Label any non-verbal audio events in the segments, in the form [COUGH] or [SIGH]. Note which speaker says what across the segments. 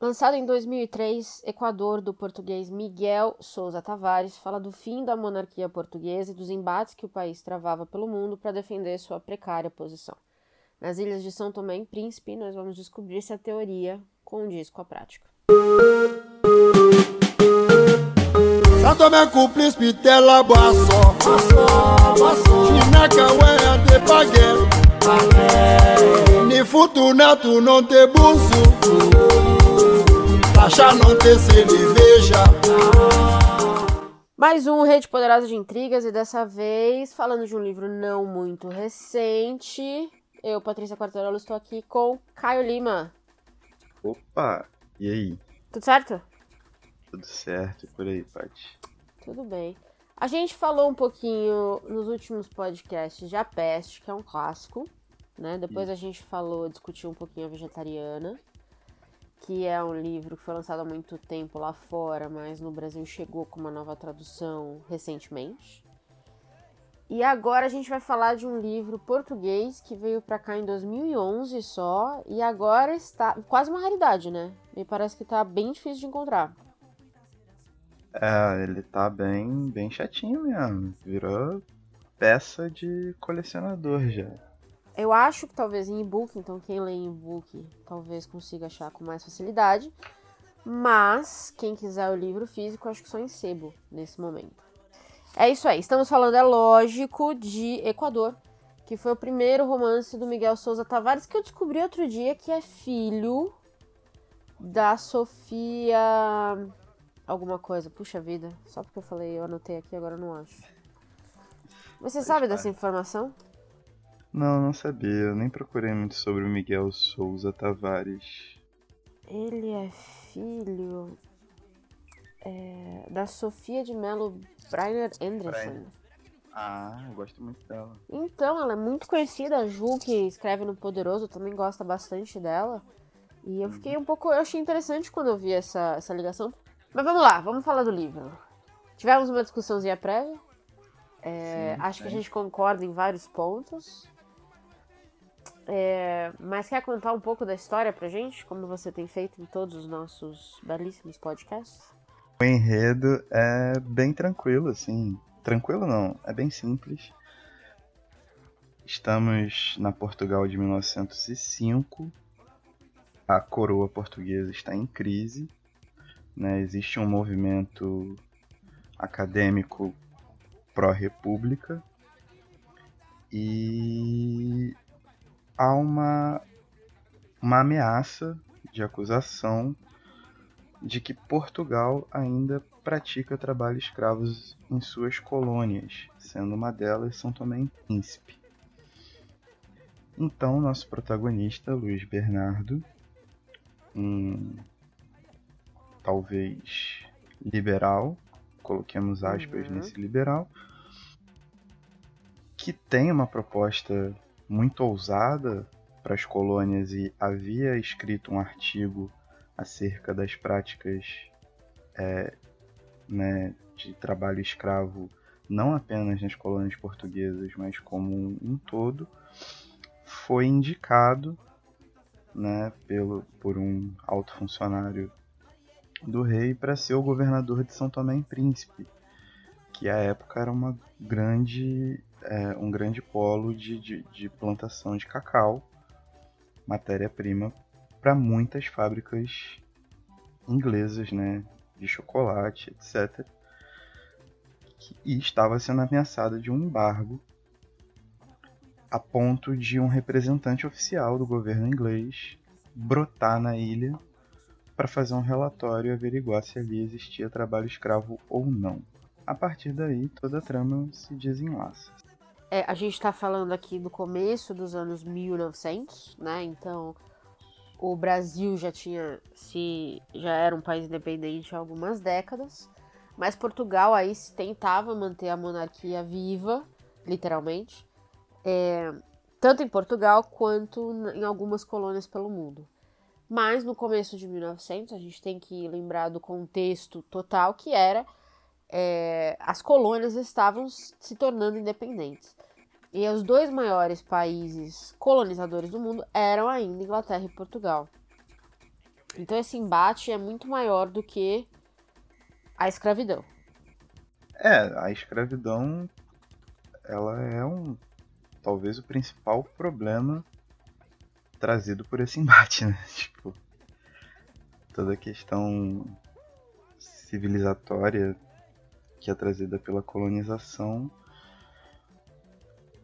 Speaker 1: Lançado em 2003, Equador, do português Miguel Souza Tavares, fala do fim da monarquia portuguesa e dos embates que o país travava pelo mundo para defender sua precária posição. Nas ilhas de São Tomé e Príncipe, nós vamos descobrir se a teoria condiz com a prática. São Tomé com Príncipe, tela ni futunato não te não ter cerveja. Mais um Rede Poderosa de Intrigas e dessa vez falando de um livro não muito recente. Eu, Patrícia Quartarolo, estou aqui com Caio Lima.
Speaker 2: Opa, e aí?
Speaker 1: Tudo certo?
Speaker 2: Tudo certo, por aí, Paty.
Speaker 1: Tudo bem. A gente falou um pouquinho nos últimos podcasts de A Peste, que é um clássico, né? Depois a gente falou, discutiu um pouquinho a Vegetariana que é um livro que foi lançado há muito tempo lá fora, mas no Brasil chegou com uma nova tradução recentemente. E agora a gente vai falar de um livro português que veio para cá em 2011 só e agora está quase uma raridade, né? Me parece que tá bem difícil de encontrar.
Speaker 2: É, ele tá bem, bem chatinho mesmo. Virou peça de colecionador já.
Speaker 1: Eu acho que talvez em e-book, então quem lê em e-book talvez consiga achar com mais facilidade. Mas quem quiser o livro físico, acho que só em sebo nesse momento. É isso aí. Estamos falando, é lógico, de Equador, que foi o primeiro romance do Miguel Souza Tavares que eu descobri outro dia que é filho da Sofia alguma coisa. Puxa vida, só porque eu falei, eu anotei aqui, agora eu não acho. Você sabe dessa informação?
Speaker 2: Não, não sabia. Eu nem procurei muito sobre o Miguel Souza Tavares.
Speaker 1: Ele é filho é, da Sofia de Mello Breiner Anderson.
Speaker 2: Ah, eu gosto muito dela.
Speaker 1: Então, ela é muito conhecida. A Ju, que escreve no Poderoso, também gosta bastante dela. E eu fiquei um pouco. Eu achei interessante quando eu vi essa, essa ligação. Mas vamos lá, vamos falar do livro. Tivemos uma discussãozinha prévia. É, Sim, acho é. que a gente concorda em vários pontos. É, mas quer contar um pouco da história pra gente, como você tem feito em todos os nossos belíssimos podcasts?
Speaker 2: O enredo é bem tranquilo, assim. Tranquilo não, é bem simples. Estamos na Portugal de 1905. A coroa portuguesa está em crise. Né? Existe um movimento acadêmico pró-república. E há uma, uma ameaça de acusação de que Portugal ainda pratica trabalho escravo em suas colônias, sendo uma delas São Tomé e Príncipe. Então, nosso protagonista, Luiz Bernardo, um talvez liberal, coloquemos aspas uhum. nesse liberal, que tem uma proposta muito ousada para as colônias e havia escrito um artigo acerca das práticas é, né, de trabalho escravo não apenas nas colônias portuguesas, mas como um todo, foi indicado né, pelo, por um alto funcionário do rei para ser o governador de São Tomé e Príncipe, que à época era uma grande é, um grande polo de, de, de plantação de cacau, matéria-prima para muitas fábricas inglesas, né, de chocolate, etc. E estava sendo ameaçada de um embargo a ponto de um representante oficial do governo inglês brotar na ilha para fazer um relatório e averiguar se ali existia trabalho escravo ou não. A partir daí, toda a trama se desenlaça.
Speaker 1: É, a gente está falando aqui do começo dos anos 1900, né? Então, o Brasil já tinha se já era um país independente há algumas décadas, mas Portugal aí se tentava manter a monarquia viva, literalmente, é, tanto em Portugal quanto em algumas colônias pelo mundo. Mas no começo de 1900 a gente tem que lembrar do contexto total que era é, as colônias estavam se tornando independentes. E os dois maiores países colonizadores do mundo eram ainda Inglaterra e Portugal. Então esse embate é muito maior do que a escravidão.
Speaker 2: É, a escravidão ela é um talvez o principal problema trazido por esse [LAUGHS] embate, né? Tipo, toda a questão civilizatória que é trazida pela colonização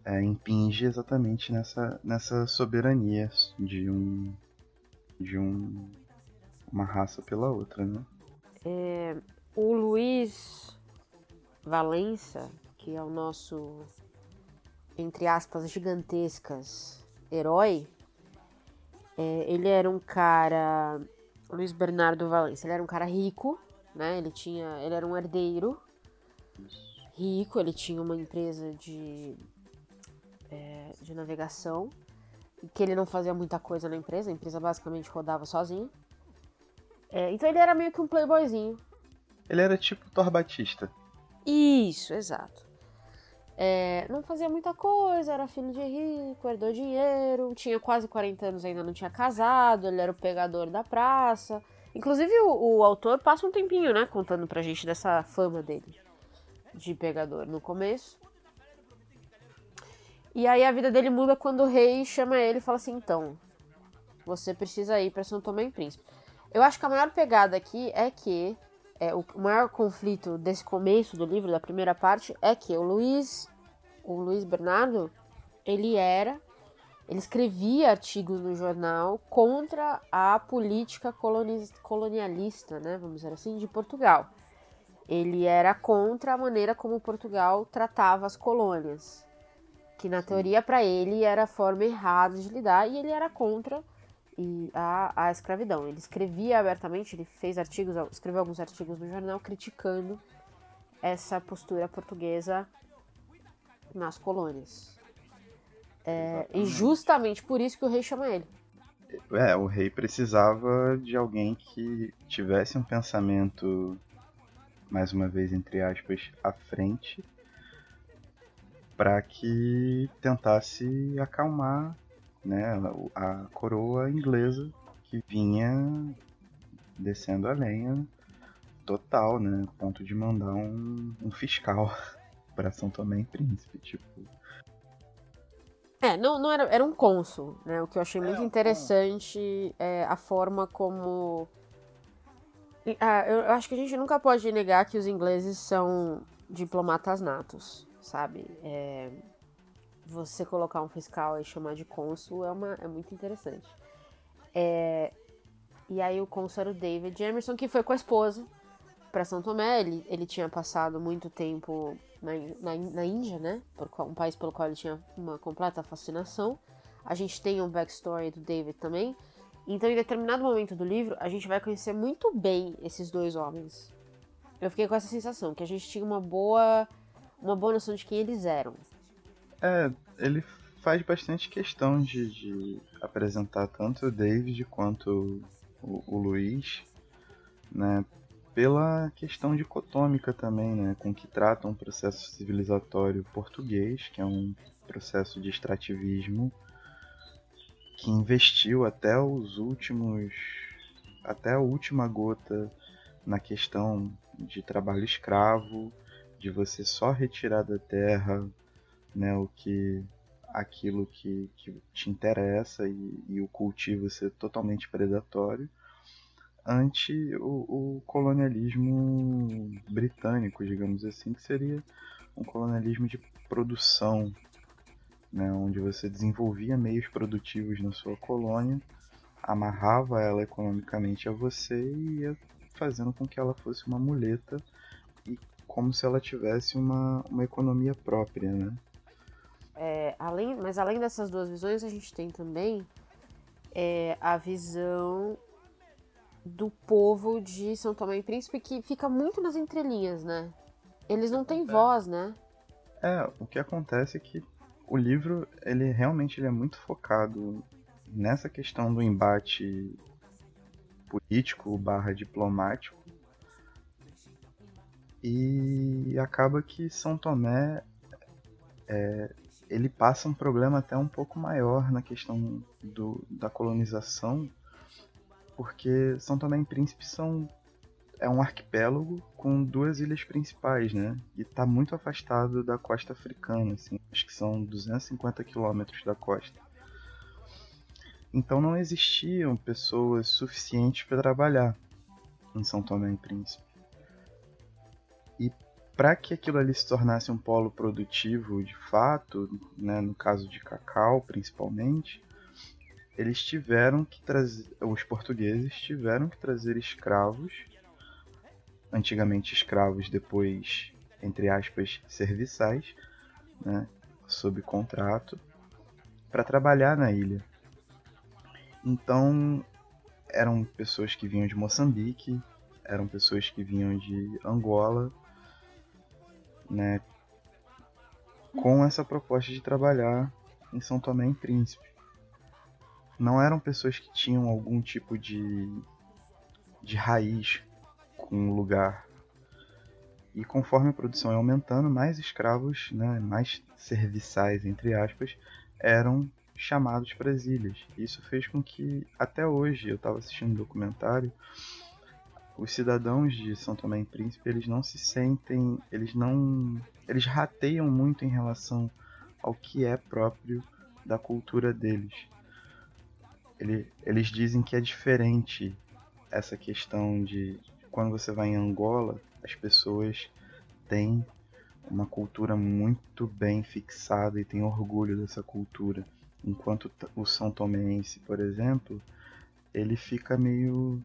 Speaker 2: é, impinge exatamente nessa, nessa soberania de um de um uma raça pela outra, né?
Speaker 1: É, o Luiz Valença, que é o nosso entre aspas gigantescas herói, é, ele era um cara Luiz Bernardo Valença, ele era um cara rico, né? Ele tinha, ele era um herdeiro rico, ele tinha uma empresa de é, de navegação, que ele não fazia muita coisa na empresa, a empresa basicamente rodava sozinho. É, então ele era meio que um playboyzinho.
Speaker 2: Ele era tipo Thor Batista.
Speaker 1: Isso, exato. É, não fazia muita coisa, era filho de rico, herdou dinheiro, tinha quase 40 anos, ainda não tinha casado, ele era o pegador da praça. Inclusive, o, o autor passa um tempinho, né, contando pra gente dessa fama dele de pegador no começo. E aí a vida dele muda quando o rei chama ele e fala assim: então, você precisa ir para São Tomé e Príncipe. Eu acho que a maior pegada aqui é que é, o maior conflito desse começo do livro, da primeira parte, é que o Luiz, o Luiz Bernardo, ele era, ele escrevia artigos no jornal contra a política colonialista, né, vamos dizer assim, de Portugal. Ele era contra a maneira como Portugal tratava as colônias que na teoria para ele era a forma errada de lidar e ele era contra a, a escravidão. Ele escrevia abertamente, ele fez artigos, escreveu alguns artigos no jornal criticando essa postura portuguesa nas colônias. É, e justamente por isso que o rei chama ele.
Speaker 2: É, o rei precisava de alguém que tivesse um pensamento, mais uma vez, entre aspas, à frente para que tentasse acalmar né, a coroa inglesa que vinha descendo a lenha total, né, ponto de mandar um, um fiscal [LAUGHS] para São Tomé e Príncipe, tipo.
Speaker 1: É, não, não era, era um cônsul, né? O que eu achei muito é, interessante é a forma como. Ah, eu acho que a gente nunca pode negar que os ingleses são diplomatas natos sabe? É, você colocar um fiscal e chamar de cônsul é, uma, é muito interessante. É, e aí o cônsul era o David Emerson, que foi com a esposa para São Tomé. Ele, ele tinha passado muito tempo na, na, na Índia, né? Por, um país pelo qual ele tinha uma completa fascinação. A gente tem um backstory do David também. Então, em determinado momento do livro, a gente vai conhecer muito bem esses dois homens. Eu fiquei com essa sensação, que a gente tinha uma boa uma boa noção de quem eles eram.
Speaker 2: É, ele faz bastante questão de, de apresentar tanto o David quanto o, o Luiz, né, pela questão dicotômica também, né, com que trata um processo civilizatório português, que é um processo de extrativismo que investiu até os últimos até a última gota na questão de trabalho escravo, de você só retirar da terra né, o que aquilo que, que te interessa e, e o cultivo ser totalmente predatório ante o, o, colonialismo britânico, digamos assim, que seria um colonialismo de produção, né, onde você desenvolvia meios produtivos na sua colônia, amarrava ela economicamente a você e ia fazendo com que ela fosse uma muleta e como se ela tivesse uma, uma economia própria, né?
Speaker 1: É, além, mas além dessas duas visões, a gente tem também é, a visão do povo de São Tomé e Príncipe que fica muito nas entrelinhas, né? Eles não têm é. voz, né?
Speaker 2: É, o que acontece é que o livro, ele realmente ele é muito focado nessa questão do embate político barra diplomático. E acaba que São Tomé é, ele passa um problema até um pouco maior na questão do, da colonização, porque São Tomé e Príncipe são é um arquipélago com duas ilhas principais, né? E está muito afastado da costa africana, assim. Acho que são 250 quilômetros da costa. Então não existiam pessoas suficientes para trabalhar em São Tomé e Príncipe. E para que aquilo ali se tornasse um polo produtivo de fato, né, no caso de cacau principalmente, eles tiveram que trazer, os portugueses tiveram que trazer escravos, antigamente escravos, depois entre aspas serviçais, né, sob contrato, para trabalhar na ilha. Então eram pessoas que vinham de Moçambique, eram pessoas que vinham de Angola, né, com essa proposta de trabalhar em São Tomé e Príncipe. Não eram pessoas que tinham algum tipo de, de raiz com o lugar. E conforme a produção ia aumentando, mais escravos, né, mais serviçais, entre aspas, eram chamados para as ilhas. Isso fez com que, até hoje, eu estava assistindo um documentário, os cidadãos de São Tomé e Príncipe, eles não se sentem, eles não, eles rateiam muito em relação ao que é próprio da cultura deles. Ele, eles dizem que é diferente essa questão de quando você vai em Angola, as pessoas têm uma cultura muito bem fixada e têm orgulho dessa cultura. Enquanto o São Tomense, por exemplo, ele fica meio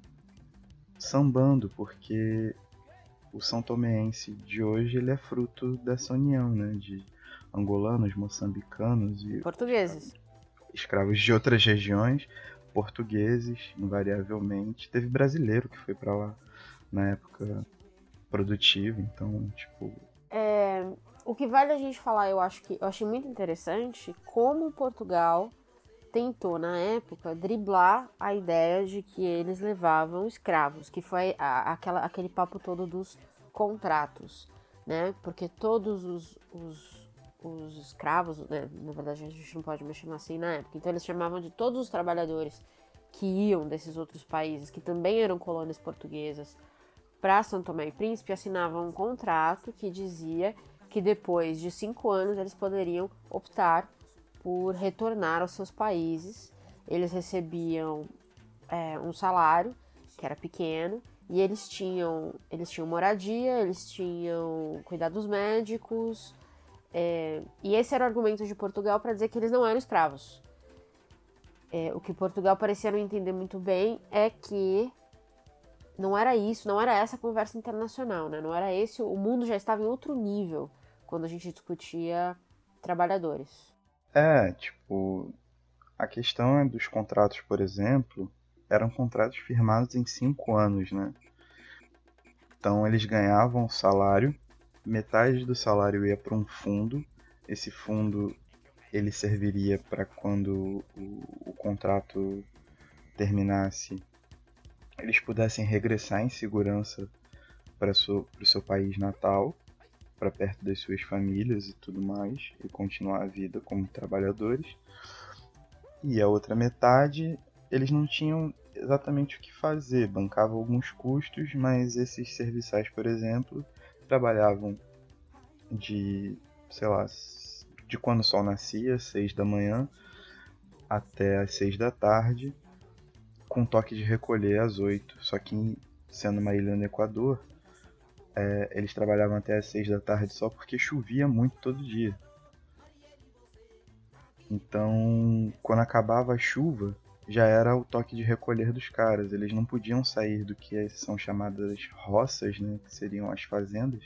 Speaker 2: sambando, porque o São Tomense de hoje ele é fruto dessa união, né, de angolanos, moçambicanos e
Speaker 1: portugueses,
Speaker 2: escravos de outras regiões, portugueses, invariavelmente, teve brasileiro que foi para lá na época produtiva, então, tipo,
Speaker 1: é, o que vale a gente falar, eu acho que eu achei muito interessante como Portugal tentou na época driblar a ideia de que eles levavam escravos, que foi a, aquela, aquele papo todo dos contratos, né? Porque todos os, os, os escravos, né? na verdade a gente não pode mais chamar assim na época, então eles chamavam de todos os trabalhadores que iam desses outros países, que também eram colônias portuguesas, para São Tomé e Príncipe, assinavam um contrato que dizia que depois de cinco anos eles poderiam optar por retornar aos seus países. Eles recebiam é, um salário que era pequeno e eles tinham eles tinham moradia, eles tinham cuidados médicos é, e esse era o argumento de Portugal para dizer que eles não eram escravos. É, o que Portugal parecia não entender muito bem é que não era isso, não era essa conversa internacional, né? Não era esse, o mundo já estava em outro nível quando a gente discutia trabalhadores.
Speaker 2: É, tipo, a questão é dos contratos, por exemplo, eram contratos firmados em cinco anos, né? Então eles ganhavam salário, metade do salário ia para um fundo, esse fundo ele serviria para quando o, o, contrato terminasse, eles pudessem regressar em segurança para o seu país natal para perto das suas famílias e tudo mais e continuar a vida como trabalhadores. E a outra metade, eles não tinham exatamente o que fazer, bancavam alguns custos, mas esses serviçais, por exemplo, trabalhavam de, sei lá, de quando o sol nascia, 6 da manhã, até as 6 da tarde, com toque de recolher às 8. Só que sendo uma ilha no Equador, é, eles trabalhavam até as 6 da tarde só porque chovia muito todo dia. Então, quando acabava a chuva, já era o toque de recolher dos caras. Eles não podiam sair do que são chamadas roças, né, que seriam as fazendas.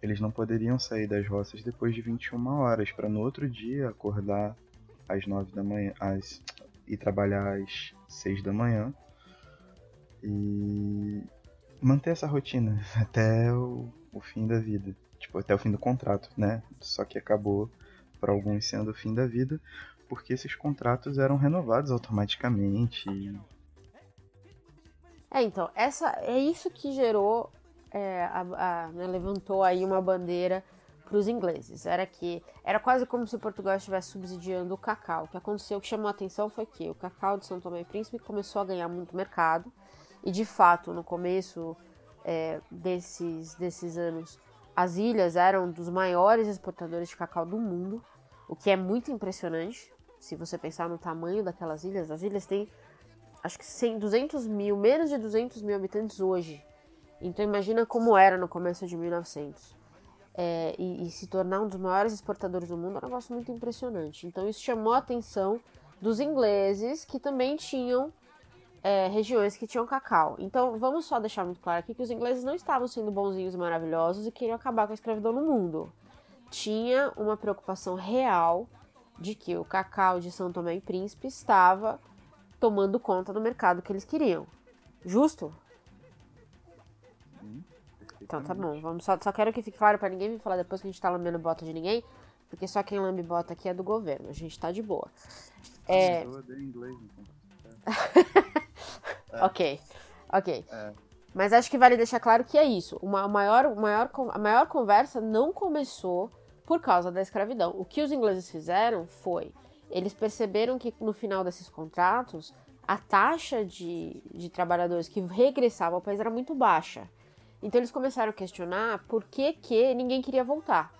Speaker 2: Eles não poderiam sair das roças depois de 21 horas, para no outro dia acordar às 9 da manhã às, e trabalhar às 6 da manhã. E manter essa rotina [LAUGHS] até o, o fim da vida. Tipo, até o fim do contrato, né? Só que acabou para alguns sendo o fim da vida, porque esses contratos eram renovados automaticamente.
Speaker 1: É, então, essa é isso que gerou, é, a, a, né, levantou aí uma bandeira para os ingleses era que era quase como se Portugal estivesse subsidiando o cacau. O que aconteceu, o que chamou a atenção foi que o cacau de São Tomé e Príncipe começou a ganhar muito mercado e de fato no começo é, desses desses anos as ilhas eram dos maiores exportadores de cacau do mundo, o que é muito impressionante se você pensar no tamanho daquelas ilhas. As ilhas têm acho que 100, 200 mil, menos de 200 mil habitantes hoje. Então imagina como era no começo de 1900 é, e, e, se tornar um dos maiores exportadores do mundo é um negócio muito impressionante. Então isso chamou a atenção dos ingleses que também tinham é, regiões que tinham cacau. Então vamos só deixar muito claro aqui que os ingleses não estavam sendo bonzinhos e maravilhosos e queriam acabar com a escravidão no mundo. Tinha uma preocupação real de que o cacau de São Tomé e Príncipe estava tomando conta do mercado que eles queriam. Justo? Então tá bom, vamos só, só quero que fique claro para ninguém me falar depois que a gente tá lambendo bota de ninguém, porque só quem lambe bota aqui é do governo, a gente tá de boa. É... Eu odeio inglês, então. é. [LAUGHS] ok, ok. É. Mas acho que vale deixar claro que é isso. Uma, maior, maior, a maior conversa não começou por causa da escravidão. O que os ingleses fizeram foi, eles perceberam que no final desses contratos, a taxa de, de trabalhadores que regressavam ao país era muito baixa. Então eles começaram a questionar por que, que ninguém queria voltar.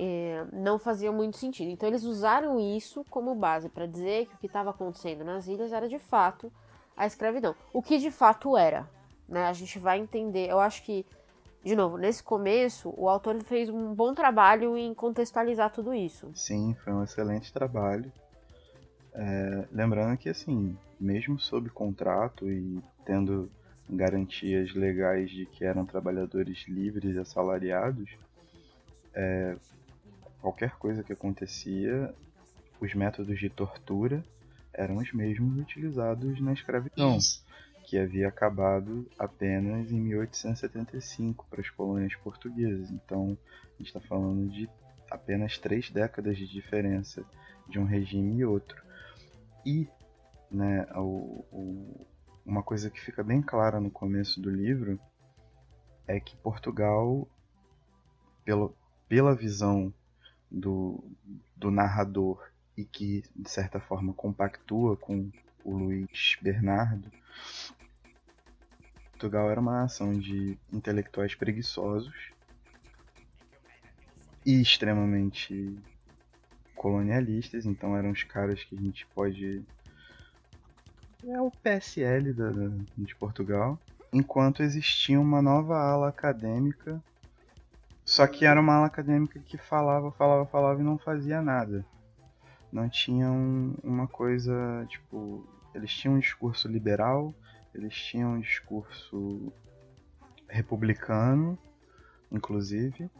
Speaker 1: É, não fazia muito sentido. Então eles usaram isso como base para dizer que o que estava acontecendo nas ilhas era de fato a escravidão. O que de fato era. Né? A gente vai entender. Eu acho que, de novo, nesse começo, o autor fez um bom trabalho em contextualizar tudo isso.
Speaker 2: Sim, foi um excelente trabalho. É, lembrando que, assim, mesmo sob contrato e tendo garantias legais de que eram trabalhadores livres e assalariados, é, qualquer coisa que acontecia, os métodos de tortura eram os mesmos utilizados na escravidão, Isso. que havia acabado apenas em 1875 para as colônias portuguesas. Então, a gente está falando de apenas três décadas de diferença de um regime e outro. E né, o, o, uma coisa que fica bem clara no começo do livro é que Portugal, pelo, pela visão do, do narrador e que de certa forma compactua com o Luiz Bernardo, Portugal era uma nação de intelectuais preguiçosos e extremamente colonialistas, então eram os caras que a gente pode é o PSL da, de Portugal, enquanto existia uma nova ala acadêmica, só que era uma ala acadêmica que falava, falava, falava e não fazia nada. Não tinha um, uma coisa, tipo, eles tinham um discurso liberal, eles tinham um discurso republicano, inclusive,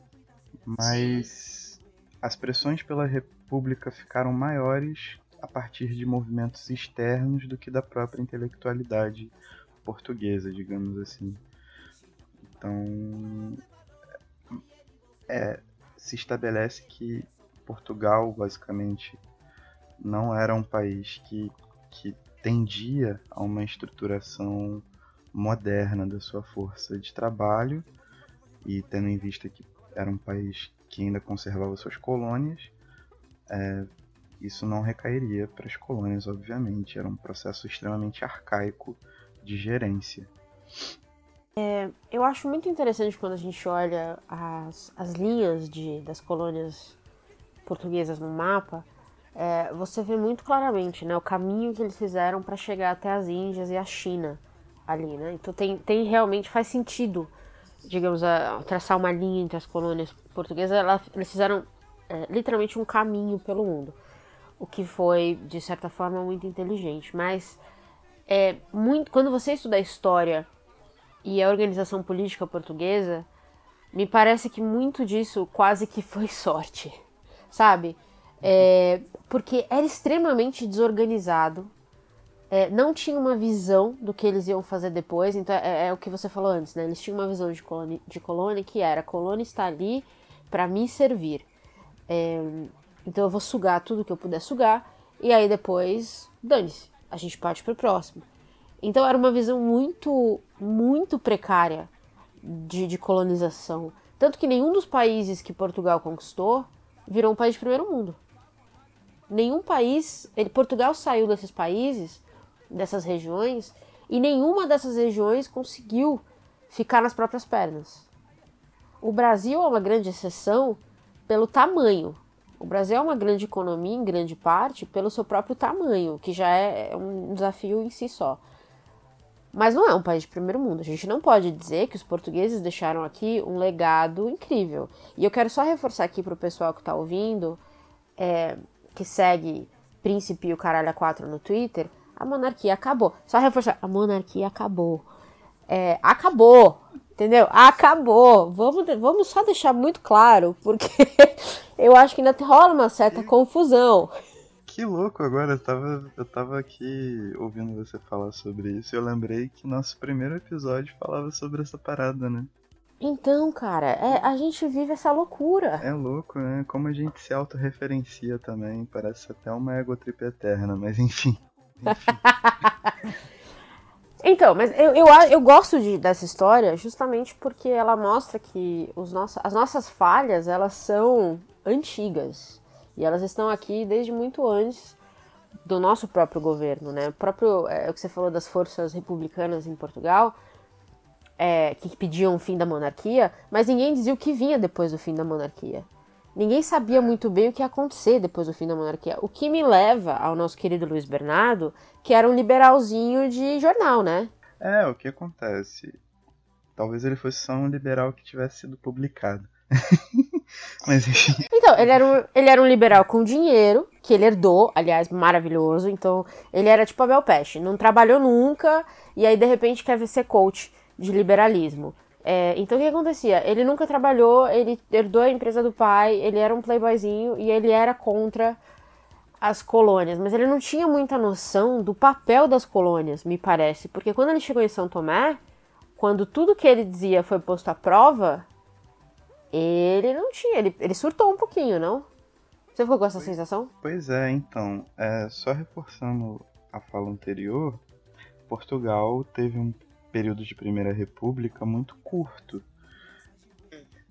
Speaker 2: mas as pressões pela república ficaram maiores a partir de movimentos externos do que da própria intelectualidade portuguesa, digamos assim. Então, é, se estabelece que Portugal, basicamente, não era um país que, que tendia a uma estruturação moderna da sua força de trabalho, e tendo em vista que era um país que ainda conservava suas colônias, é, isso não recairia para as colônias, obviamente. Era um processo extremamente arcaico de gerência.
Speaker 1: É, eu acho muito interessante quando a gente olha as, as linhas de, das colônias portuguesas no mapa, é, você vê muito claramente né, o caminho que eles fizeram para chegar até as Índias e a China ali. Né? Então tem, tem realmente, faz sentido, digamos, a, traçar uma linha entre as colônias portuguesas. Ela, eles fizeram é, literalmente um caminho pelo mundo o que foi, de certa forma, muito inteligente. Mas é muito quando você estuda história e a organização política portuguesa, me parece que muito disso quase que foi [LAUGHS] sorte, sabe? É, porque era extremamente desorganizado, é, não tinha uma visão do que eles iam fazer depois, então é, é o que você falou antes, né? Eles tinham uma visão de colônia, de colônia que era: a colônia está ali para me servir. Então eu vou sugar tudo que eu puder sugar e aí depois, dane-se, a gente parte pro próximo. Então era uma visão muito, muito precária de, de colonização. Tanto que nenhum dos países que Portugal conquistou virou um país de primeiro mundo. Nenhum país. Ele, Portugal saiu desses países, dessas regiões, e nenhuma dessas regiões conseguiu ficar nas próprias pernas. O Brasil é uma grande exceção pelo tamanho. O Brasil é uma grande economia, em grande parte, pelo seu próprio tamanho, que já é um desafio em si só. Mas não é um país de primeiro mundo. A gente não pode dizer que os portugueses deixaram aqui um legado incrível. E eu quero só reforçar aqui para o pessoal que está ouvindo, é, que segue Príncipe e o Caralho a 4 no Twitter, a monarquia acabou. Só reforçar, a monarquia acabou. É, acabou, entendeu? Acabou. Vamos, vamos só deixar muito claro, porque [LAUGHS] eu acho que ainda rola uma certa confusão.
Speaker 2: Que louco, agora eu tava, eu tava aqui ouvindo você falar sobre isso e eu lembrei que nosso primeiro episódio falava sobre essa parada, né?
Speaker 1: Então, cara, é, a gente vive essa loucura.
Speaker 2: É louco, né? Como a gente se autorreferencia também. Parece até uma egotrip eterna, mas enfim. [LAUGHS] enfim. [LAUGHS]
Speaker 1: então, mas eu, eu, eu gosto de, dessa história justamente porque ela mostra que os nosso, as nossas falhas, elas são antigas. E elas estão aqui desde muito antes do nosso próprio governo, né? O próprio, é, o que você falou das forças republicanas em Portugal, é, que pediam o fim da monarquia, mas ninguém dizia o que vinha depois do fim da monarquia. Ninguém sabia muito bem o que ia acontecer depois do fim da monarquia. O que me leva ao nosso querido Luiz Bernardo, que era um liberalzinho de jornal, né?
Speaker 2: É, o que acontece? Talvez ele fosse só um liberal que tivesse sido publicado. [LAUGHS] Mas enfim.
Speaker 1: Então, ele era, um, ele era um liberal com dinheiro, que ele herdou, aliás, maravilhoso. Então, ele era tipo Abel Peste, não trabalhou nunca, e aí de repente quer ser coach de liberalismo. É, então o que acontecia? Ele nunca trabalhou, ele herdou a empresa do pai, ele era um playboyzinho e ele era contra as colônias, mas ele não tinha muita noção do papel das colônias, me parece, porque quando ele chegou em São Tomé, quando tudo que ele dizia foi posto à prova, ele não tinha, ele, ele surtou um pouquinho, não? Você ficou com essa
Speaker 2: pois,
Speaker 1: sensação?
Speaker 2: Pois é, então, é, só reforçando a fala anterior, Portugal teve um período de Primeira República muito curto.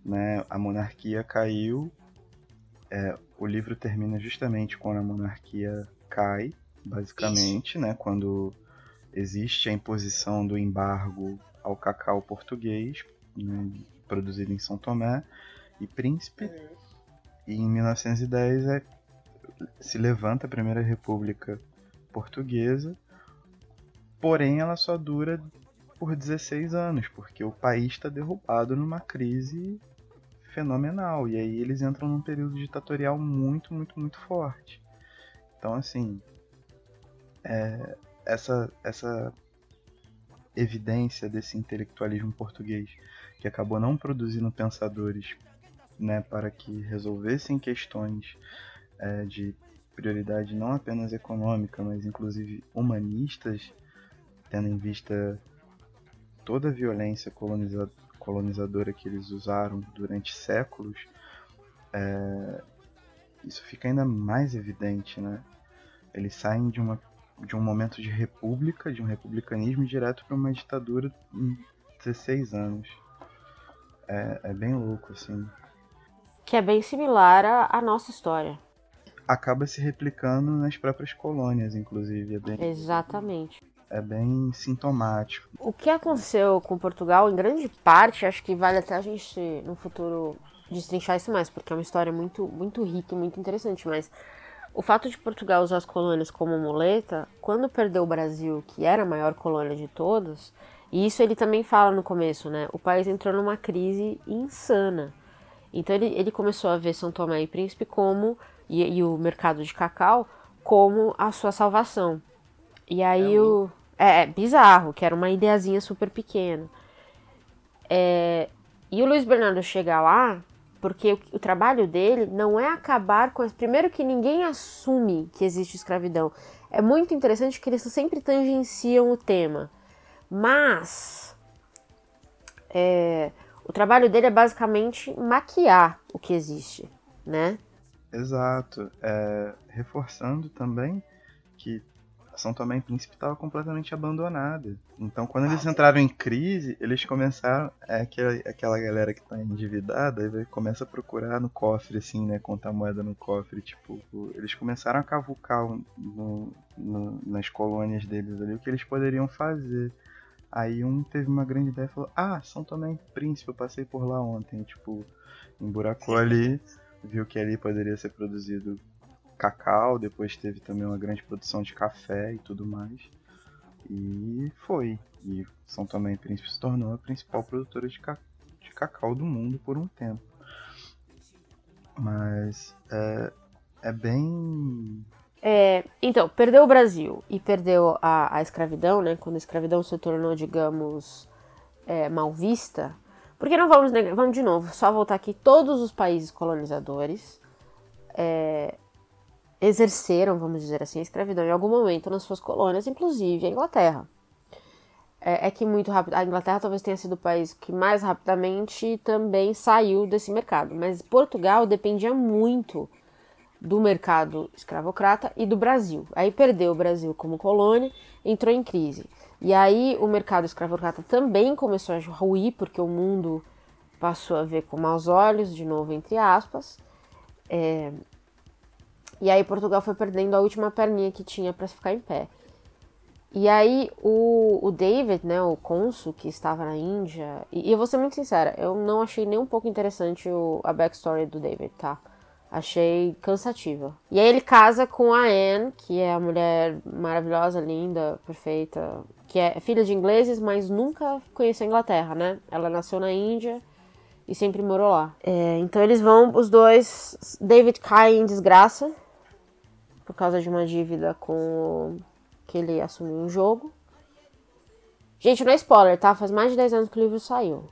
Speaker 2: Né? A monarquia caiu, é, o livro termina justamente quando a monarquia cai, basicamente, né? quando existe a imposição do embargo ao cacau português, né? produzido em São Tomé e Príncipe. Uhum. E em 1910 é, se levanta a Primeira República Portuguesa, porém ela só dura por 16 anos, porque o país está derrubado numa crise fenomenal. E aí eles entram num período ditatorial muito, muito, muito forte. Então, assim, é, essa, essa evidência desse intelectualismo português que acabou não produzindo pensadores né, para que resolvessem questões é, de prioridade não apenas econômica, mas inclusive humanistas, tendo em vista toda a violência coloniza colonizadora que eles usaram durante séculos, é, isso fica ainda mais evidente, né? Eles saem de, uma, de um momento de república, de um republicanismo, direto para uma ditadura em 16 anos. É, é bem louco, assim.
Speaker 1: Que é bem similar à, à nossa história.
Speaker 2: Acaba se replicando nas próprias colônias, inclusive. É bem...
Speaker 1: Exatamente.
Speaker 2: É bem sintomático.
Speaker 1: O que aconteceu com Portugal, em grande parte, acho que vale até a gente, no futuro, destrinchar isso mais, porque é uma história muito, muito rica e muito interessante, mas o fato de Portugal usar as colônias como muleta, quando perdeu o Brasil, que era a maior colônia de todas, e isso ele também fala no começo, né? O país entrou numa crise insana. Então ele, ele começou a ver São Tomé e Príncipe como, e, e o mercado de cacau, como a sua salvação. E aí é o. É, é, bizarro, que era uma ideazinha super pequena. É, e o Luiz Bernardo chega lá, porque o, o, trabalho dele não é acabar com. As, primeiro, que ninguém assume que existe escravidão. É muito interessante que eles sempre tangenciam o tema. Mas é, o trabalho dele é basicamente maquiar o que existe, né?
Speaker 2: Exato. É, reforçando também que São Tomé e Príncipe estava completamente abandonada. Então, quando eles entraram em crise, eles começaram. É aquela, aquela galera que tá endividada, aí começa a procurar no cofre, assim, né? Contar moeda no cofre. Tipo, eles começaram a cavucar no, no, nas colônias deles ali o que eles poderiam fazer. Aí um teve uma grande ideia e falou: Ah, São Tomé e Príncipe, eu passei por lá ontem. Tipo, emburacou ali, viu que ali poderia ser produzido cacau, depois teve também uma grande produção de café e tudo mais. E foi. E São Tomé e Príncipe se tornou a principal produtora de, ca de cacau do mundo por um tempo. Mas é, é bem.
Speaker 1: É, então, perdeu o Brasil e perdeu a, a escravidão, né? Quando a escravidão se tornou, digamos, é, mal vista. Porque não vamos negar, vamos de novo, só voltar aqui, todos os países colonizadores é, exerceram, vamos dizer assim, a escravidão em algum momento nas suas colônias, inclusive a Inglaterra. É, é, que muito rápido. A Inglaterra talvez tenha sido o país que mais rapidamente também saiu desse mercado, mas Portugal dependia muito do mercado escravocrata e do Brasil. Aí perdeu o Brasil como colônia, entrou em crise. E aí o mercado escravocrata também começou a ruir, porque o mundo passou a ver com maus olhos, de novo, entre aspas. É, e aí Portugal foi perdendo a última perninha que tinha para ficar em pé. E aí o, o David, né, o cônsul que estava na Índia, e, e, eu vou ser muito sincera, eu não achei nem um pouco interessante o, a backstory do David, tá? Achei cansativa. E aí ele casa com a Anne, que é a mulher maravilhosa, linda, perfeita, que é filha de ingleses, mas nunca conheceu a Inglaterra, né? Ela nasceu na Índia e sempre morou lá. É, então eles vão, os dois, David cai em desgraça, por causa de uma dívida com que ele assumiu um jogo. Gente, não é spoiler, tá? Faz mais de 10 anos que o livro saiu.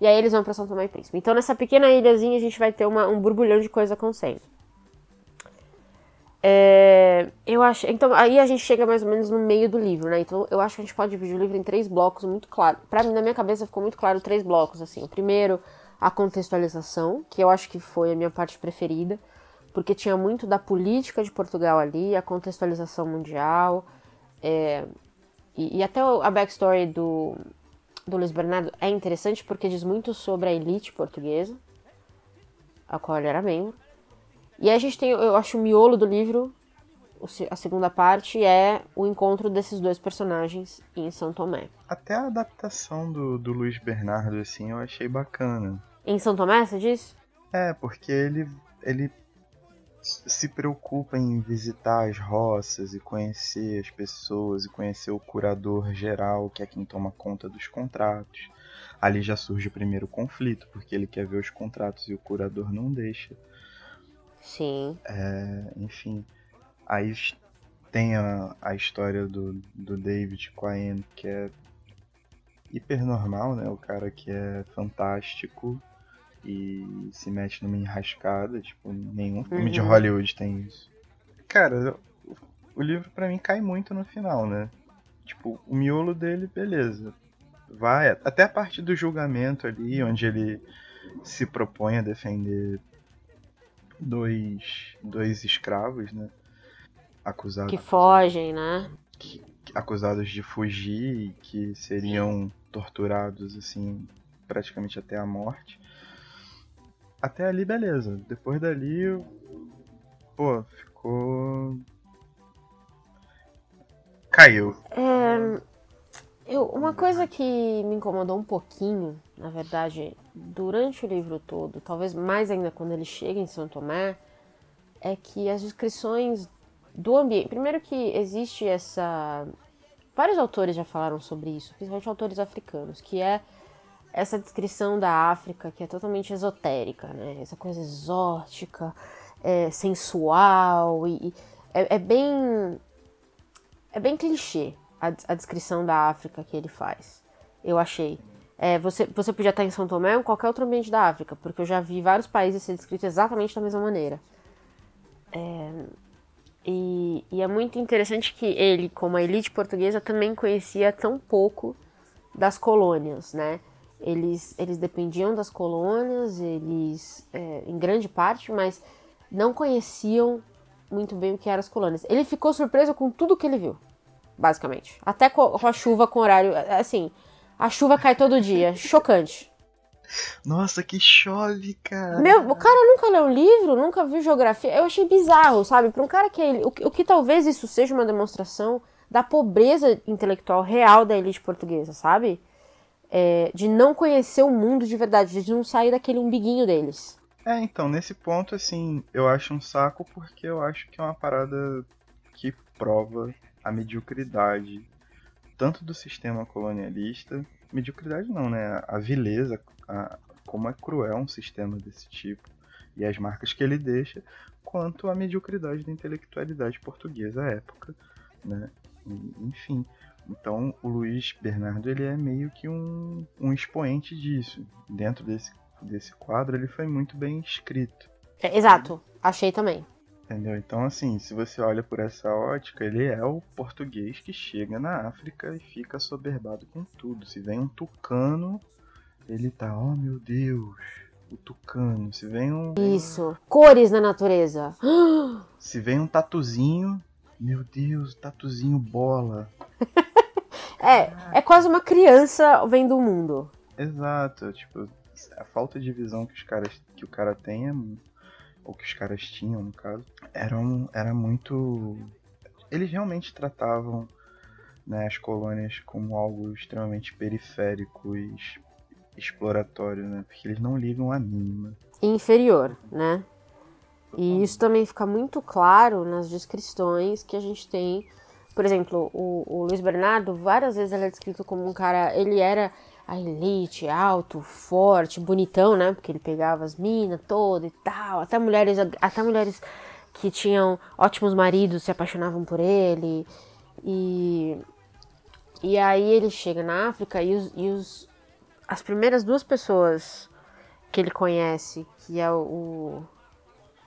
Speaker 1: E aí eles vão pra São Tomé e Príncipe. Então nessa pequena ilhazinha a gente vai ter uma, um borbulhão de coisa acontecendo. É, eu acho. Então, aí a gente chega mais ou menos no meio do livro, né? Então, eu acho que a gente pode dividir o livro em três blocos muito claro. Para mim, na minha cabeça, ficou muito claro três blocos, assim. O primeiro, a contextualização, que eu acho que foi a minha parte preferida porque tinha muito da política de Portugal ali, a contextualização mundial, é, e, e, até a backstory do, do Luiz Bernardo é interessante porque diz muito sobre a elite portuguesa, a qual ele era membro. E aí a gente tem, eu acho, o miolo do livro, a segunda parte, é o encontro desses dois personagens em São Tomé.
Speaker 2: Até a adaptação do, do Luiz Bernardo, assim, eu achei bacana.
Speaker 1: Em São Tomé, você diz?
Speaker 2: É, porque ele, ele se preocupa em visitar as roças e conhecer as pessoas e conhecer o curador geral, que é quem toma conta dos contratos. Ali já surge o primeiro conflito, porque ele quer ver os contratos e o curador não deixa.
Speaker 1: Sim.
Speaker 2: É, enfim. Aí tem a, a história do, do David com a Anne, que é hiper normal, né? O cara que é fantástico e se mete numa enrascada, tipo, nenhum filme uhum. de Hollywood tem isso. Cara, o livro para mim cai muito no final, né? Tipo, o miolo dele, beleza. Vai, até a parte do julgamento ali, onde ele se propõe a defender dois, dois escravos, né? Acusados.
Speaker 1: Que fogem, né?
Speaker 2: Que, acusados de fugir e que seriam torturados, assim, praticamente até a morte. Até ali, beleza. Depois dali, pô, ficou. Caiu.
Speaker 1: É, eu, uma coisa que me incomodou um pouquinho, na verdade, durante o livro todo, talvez mais ainda quando ele chega em São Tomé, é que as descrições do ambiente. Primeiro que existe essa. Vários autores já falaram sobre isso, principalmente autores africanos, que é essa descrição da África que é totalmente esotérica, né? Essa coisa exótica, é, sensual e, é, é, bem é bem clichê a, a, descrição da África que ele faz. Eu achei. É, você, você podia estar em São Tomé ou em qualquer outro ambiente da África, porque eu já vi vários países ser descritos exatamente da mesma maneira. É, e, e é muito interessante que ele, como a elite portuguesa, também conhecia tão pouco das colônias, né? Eles, eles dependiam das colônias, eles, é, em grande parte, mas não conheciam muito bem o que eram as colônias. Ele ficou surpreso com tudo que ele viu, basicamente. Até com a chuva com horário, assim, a chuva cai todo dia, [LAUGHS] chocante.
Speaker 2: Nossa, que chove, cara.
Speaker 1: Meu, o cara nunca leu livro, nunca viu geografia. Eu achei bizarro, sabe? Para um cara que é, o, o que talvez isso seja uma demonstração da pobreza intelectual real da elite portuguesa, sabe? É, de não conhecer o mundo de verdade, de não sair daquele umbiguinho deles.
Speaker 2: É, então, nesse ponto, assim, eu acho um saco porque eu acho que é uma parada que prova a mediocridade tanto do sistema colonialista, mediocridade não, né? A vileza, a, como é cruel um sistema desse tipo e as marcas que ele deixa, quanto a mediocridade da intelectualidade portuguesa à época, né? Enfim, então o Luiz Bernardo ele é meio que um, um expoente disso. Dentro desse, desse quadro ele foi muito bem escrito.
Speaker 1: É, exato, achei também.
Speaker 2: Entendeu? Então, assim, se você olha por essa ótica, ele é o português que chega na África e fica soberbado com tudo. Se vem um tucano, ele tá, oh meu Deus, o tucano. Se vem um.
Speaker 1: Isso, cores na natureza. [GASPS]
Speaker 2: Se vem um tatuzinho, meu Deus, tatuzinho bola. [LAUGHS]
Speaker 1: é, é quase uma criança vendo o mundo.
Speaker 2: Exato, tipo, a falta de visão que os caras que o cara tem é ou que os caras tinham no caso, eram era muito eles realmente tratavam né, as colônias como algo extremamente periférico e exploratório, né? Porque eles não ligam a mínima.
Speaker 1: Inferior, né? E isso também fica muito claro nas descrições que a gente tem. Por exemplo, o, o Luiz Bernardo, várias vezes ele é descrito como um cara. Ele era a elite, alto, forte, bonitão, né? Porque ele pegava as minas todas e tal. Até mulheres, até mulheres que tinham ótimos maridos se apaixonavam por ele. E, e aí ele chega na África e, os, e os, as primeiras duas pessoas que ele conhece, que é o,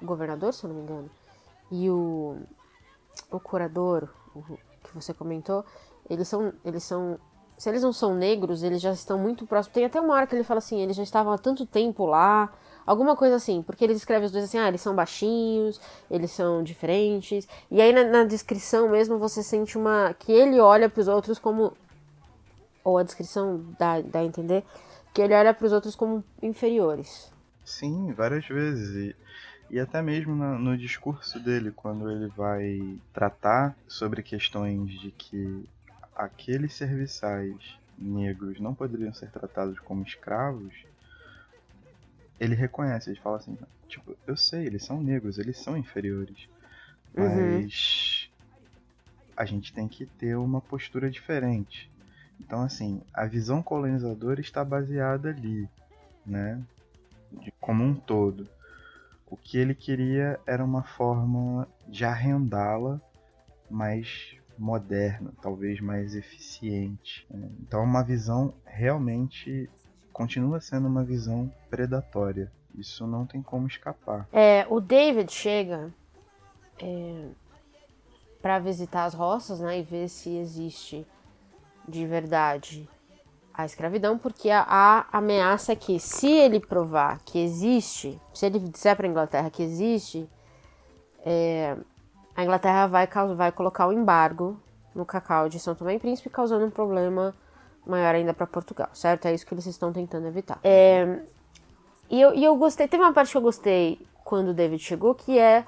Speaker 1: o governador, se eu não me engano, e o, o curador, que você comentou, eles são, eles são se eles não são negros, eles já estão muito próximos. Tem até uma hora que ele fala assim, eles já estavam há tanto tempo lá, alguma coisa assim, porque eles escrevem os dois assim, ah, eles são baixinhos, eles são diferentes. E aí na, na descrição mesmo você sente uma que ele olha para os outros como ou a descrição dá, dá a entender que ele olha para os outros como inferiores.
Speaker 2: Sim, várias vezes. E, até mesmo no, no discurso dele, quando ele vai tratar sobre questões de que aqueles serviçais negros não poderiam ser tratados como escravos, ele reconhece, ele fala assim, tipo, eu sei, eles são negros, eles são inferiores, uhum. mas a gente tem que ter uma postura diferente. Então, assim, a visão colonizadora está baseada ali, né, de, como um todo. O que ele queria era uma forma de arrendá-la, mas moderna, talvez mais eficiente. Né? Então, uma visão realmente continua sendo uma visão predatória. Isso não tem como escapar.
Speaker 1: É, o David chega é, para visitar as roças, né, e ver se existe de verdade a escravidão, porque a, a ameaça é que se ele provar que existe, se ele disser para a Inglaterra que existe, é, a Inglaterra vai, vai colocar o um embargo no cacau de São Tomé e Príncipe, causando um problema maior ainda para Portugal, certo? É isso que eles estão tentando evitar. É, e, eu, e eu gostei, teve uma parte que eu gostei quando o David chegou, que é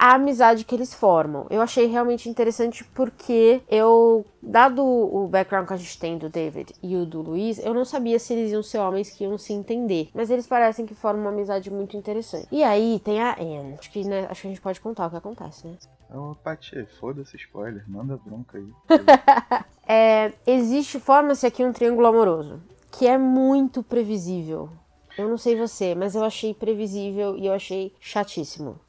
Speaker 1: a amizade que eles formam. Eu achei realmente interessante porque eu, dado o background que a gente tem do David e o do Luiz, eu não sabia se eles iam ser homens que iam se entender. Mas eles parecem que formam uma amizade muito interessante. E aí tem a Anne. Acho que, né, acho que a gente pode contar o que acontece, né?
Speaker 2: Ô, Paty, foda-se spoiler, manda bronca aí. [LAUGHS]
Speaker 1: é, existe, forma-se aqui um triângulo amoroso, que é muito previsível. Eu não sei você, mas eu achei previsível e eu achei chatíssimo.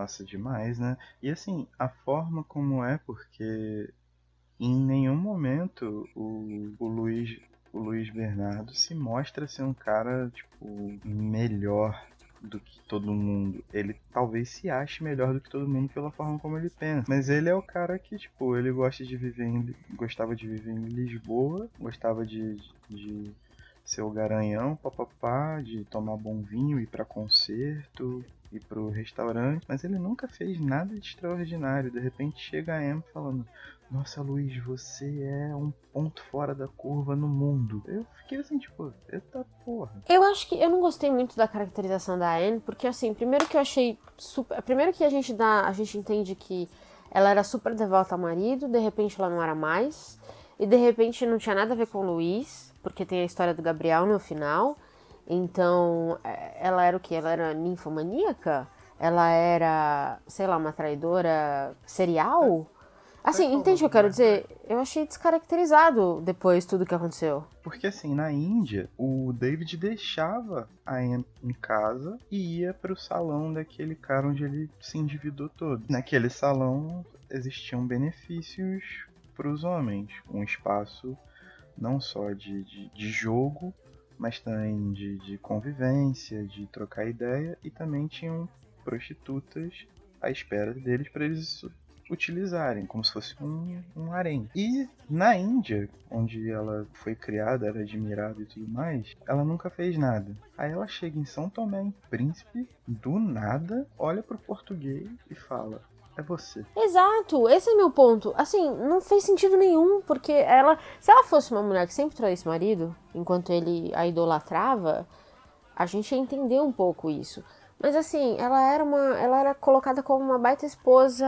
Speaker 2: Nossa, demais, né? E assim, a forma como é, porque em nenhum momento o, o Luiz o Luiz Bernardo se mostra ser um cara, tipo, melhor do que todo mundo. Ele talvez se ache melhor do que todo mundo pela forma como ele pensa. Mas ele é o cara que, tipo, ele gosta de viver em, gostava de viver em Lisboa, gostava de, de ser o garanhão, papapá, de tomar bom vinho, ir para concerto, ir pro restaurante, mas ele nunca fez nada de extraordinário. De repente chega a Em falando: Nossa, Luiz, você é um ponto fora da curva no mundo. Eu fiquei assim, tipo, eita porra.
Speaker 1: Eu acho que eu não gostei muito da caracterização da Anne, porque assim, primeiro que eu achei super. Primeiro que a gente dá. A gente entende que ela era super devota ao marido, de repente ela não era mais. E de repente não tinha nada a ver com o Luiz, porque tem a história do Gabriel no final. Então, é, ela era o que? Ela era ninfomaníaca? Ela era, sei lá, uma traidora serial? Assim, entende o que eu quero dizer? Eu achei descaracterizado depois tudo que aconteceu.
Speaker 2: Porque assim, na Índia, o David deixava a Anne em casa e ia pro salão daquele cara onde ele se endividou todo. Naquele salão existiam benefícios para os homens, um espaço não só de, de, de jogo, mas também de, de, convivência, de trocar ideia, e também tinham prostitutas à espera deles para eles utilizarem, como se fosse um, um harém. E na Índia, onde ela foi criada, era admirada e tudo mais, ela nunca fez nada. Aí ela chega em São Tomé em Príncipe, do nada, olha pro português e fala: é você.
Speaker 1: Exato, esse é meu ponto. Assim, não fez sentido nenhum, porque ela. Se ela fosse uma mulher que sempre traísse marido, enquanto ele a idolatrava, a gente ia entender um pouco isso. Mas assim, ela era uma. Ela era colocada como uma baita esposa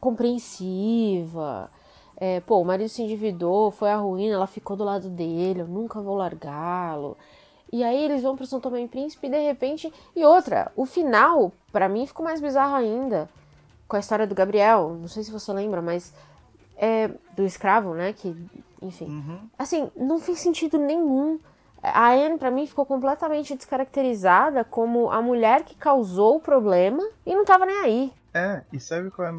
Speaker 1: compreensiva. É, pô, o marido se endividou, foi a ruína, ela ficou do lado dele, eu nunca vou largá-lo. E aí eles vão pro São Tomé e Príncipe e de repente. E outra, o final, para mim, ficou mais bizarro ainda com a história do Gabriel, não sei se você lembra, mas é do escravo, né? Que, enfim. Uhum. Assim, não fez sentido nenhum. A Anne, pra mim, ficou completamente descaracterizada como a mulher que causou o problema e não tava nem aí.
Speaker 2: É, e sabe qual é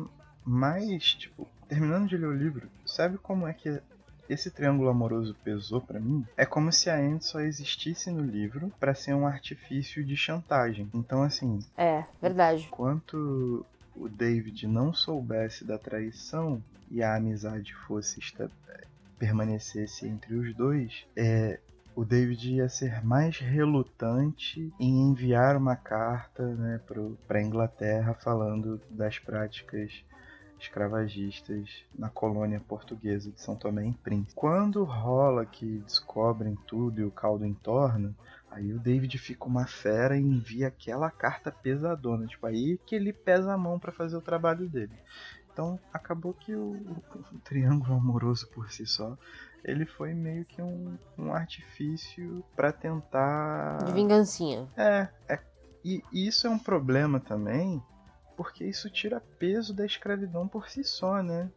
Speaker 2: mais, tipo, terminando de ler o livro, sabe como é que esse triângulo amoroso pesou para mim? É como se a Anne só existisse no livro para ser um artifício de chantagem. Então, assim.
Speaker 1: É, verdade.
Speaker 2: Enquanto o David não soubesse da traição e a amizade fosse permanecesse entre os dois, é, o David ia ser mais relutante em enviar uma carta né, para a Inglaterra falando das práticas escravagistas na colônia portuguesa de São Tomé e Príncipe. Quando rola que descobrem tudo e o caldo entorna, Aí o David fica uma fera e envia aquela carta pesadona. Tipo, aí que ele pesa a mão para fazer o trabalho dele. Então acabou que o, o, triângulo amoroso por si só, ele foi meio que um, um artifício para tentar.
Speaker 1: De vingancinha.
Speaker 2: É, é. E, e isso é um problema também, porque isso tira peso da escravidão por si só, né?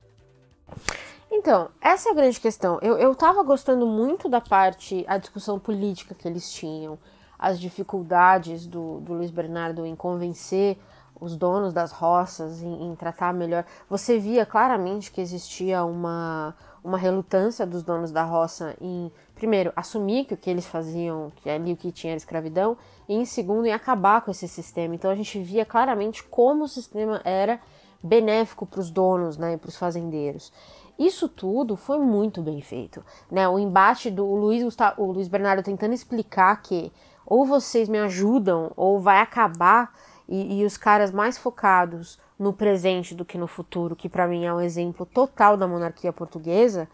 Speaker 1: Então, essa é a grande questão. Eu, eu tava gostando muito da parte, a discussão política que eles tinham, as dificuldades do, do Luiz Bernardo em convencer os donos das roças em, em, tratar melhor. Você via claramente que existia uma, uma relutância dos donos da roça em, primeiro, assumir que o que eles faziam, que ali o que tinha era escravidão, e em segundo, em acabar com esse sistema. Então a gente via claramente como o sistema era benéfico para os donos né, para os fazendeiros. Isso tudo foi muito bem feito. Né? O embate do Luiz, Gustavo, o Luiz Bernardo tentando explicar que ou vocês me ajudam ou vai acabar e, e os caras mais focados no presente do que no futuro, que para mim é um exemplo total da monarquia portuguesa,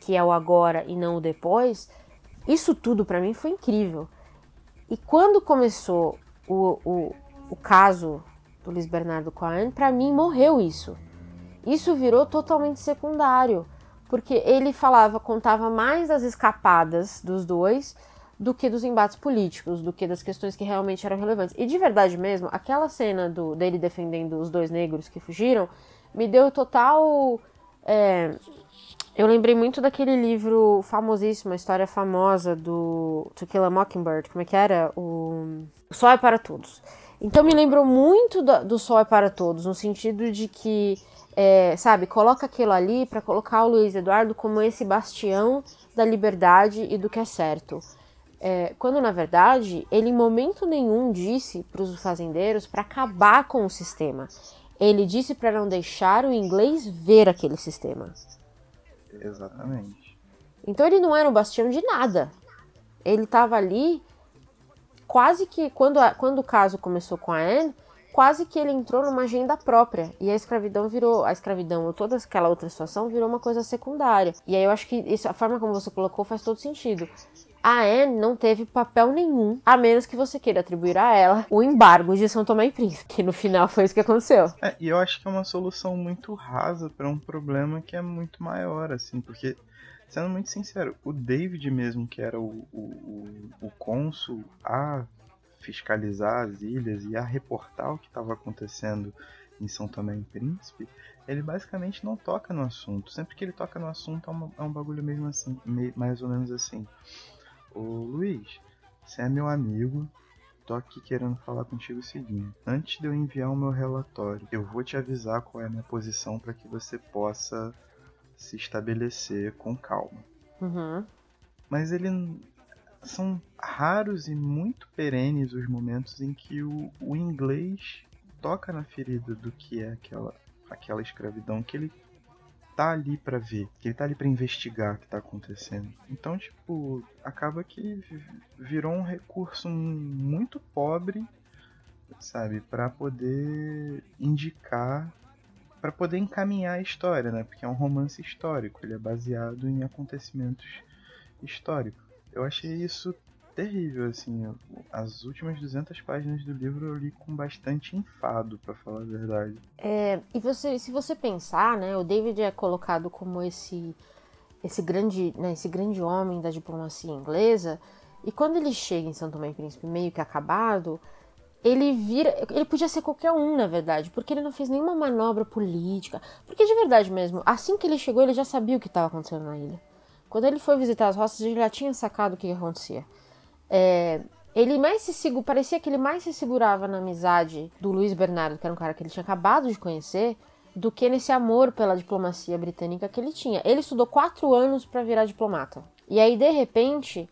Speaker 1: que é o agora e não o depois. Isso tudo para mim foi incrível. E quando começou o, o, o caso do Luiz Bernardo Anne, para mim morreu isso. Isso virou totalmente secundário, porque ele falava, contava mais das escapadas dos dois do que dos embates políticos, do que das questões que realmente eram relevantes. E de verdade mesmo, aquela cena do, dele defendendo os dois negros que fugiram me deu total. É, eu lembrei muito daquele livro famosíssimo, a história famosa do To Kill a Mockingbird, como é que era? O, Sol é para Todos. Então me lembrou muito do, do Sol é para Todos, no sentido de que é, sabe, coloca aquilo ali para colocar o Luiz Eduardo como esse bastião da liberdade e do que é certo. É, quando na verdade ele em momento nenhum disse para os fazendeiros para acabar com o sistema. Ele disse para não deixar o inglês ver aquele sistema.
Speaker 2: Exatamente.
Speaker 1: Então ele não era um bastião de nada. Ele estava ali quase que quando, a, quando o caso começou com a Anne, quase que ele entrou numa agenda própria e a escravidão virou a escravidão ou toda aquela outra situação virou uma coisa secundária. E aí eu acho que isso, a forma como você colocou faz todo sentido. A Anne não teve papel nenhum, a menos que você queira atribuir a ela o embargo de São Tomé e Príncipe, que no final foi isso que aconteceu.
Speaker 2: É, e eu acho que é uma solução muito rasa para um problema que é muito maior, assim, porque sendo muito sincero, o David mesmo, que era o, o, o, o cônsul a fiscalizar as ilhas e a reportar o que estava acontecendo em São Tomé e Príncipe, ele basicamente não toca no assunto. Sempre que ele toca no assunto é, uma, é um bagulho mesmo assim, mais ou menos assim. Ô Luiz, você é meu amigo, tô aqui querendo falar contigo o seguinte. Antes de eu enviar o meu relatório, eu vou te avisar qual é a minha posição para que você possa se estabelecer com calma.
Speaker 1: Uhum.
Speaker 2: Mas ele são raros e muito perenes os momentos em que o, o inglês toca na ferida do que é aquela, aquela escravidão que ele tá ali para ver, que ele tá ali para investigar o que tá acontecendo. Então, tipo, acaba que virou um recurso muito pobre, sabe, para poder indicar, para poder encaminhar a história, né? Porque é um romance histórico, ele é baseado em acontecimentos históricos. Eu achei isso terrível, assim. As últimas 200 páginas do livro eu li com bastante enfado, para falar a verdade.
Speaker 1: É, e você, se você pensar, né, o David é colocado como esse esse grande, né, esse grande homem da diplomacia inglesa, e quando ele chega em São Tomé e Príncipe meio que acabado, ele vira, ele podia ser qualquer um, na verdade, porque ele não fez nenhuma manobra política, porque de verdade mesmo, assim que ele chegou, ele já sabia o que estava acontecendo na ilha. Quando ele foi visitar as roças, ele já tinha sacado o que acontecia. É, ele mais se segura, parecia que ele mais se segurava na amizade do Luiz Bernardo, que era um cara que ele tinha acabado de conhecer, do que nesse amor pela diplomacia britânica que ele tinha. Ele estudou quatro anos para virar diplomata. E aí, de repente,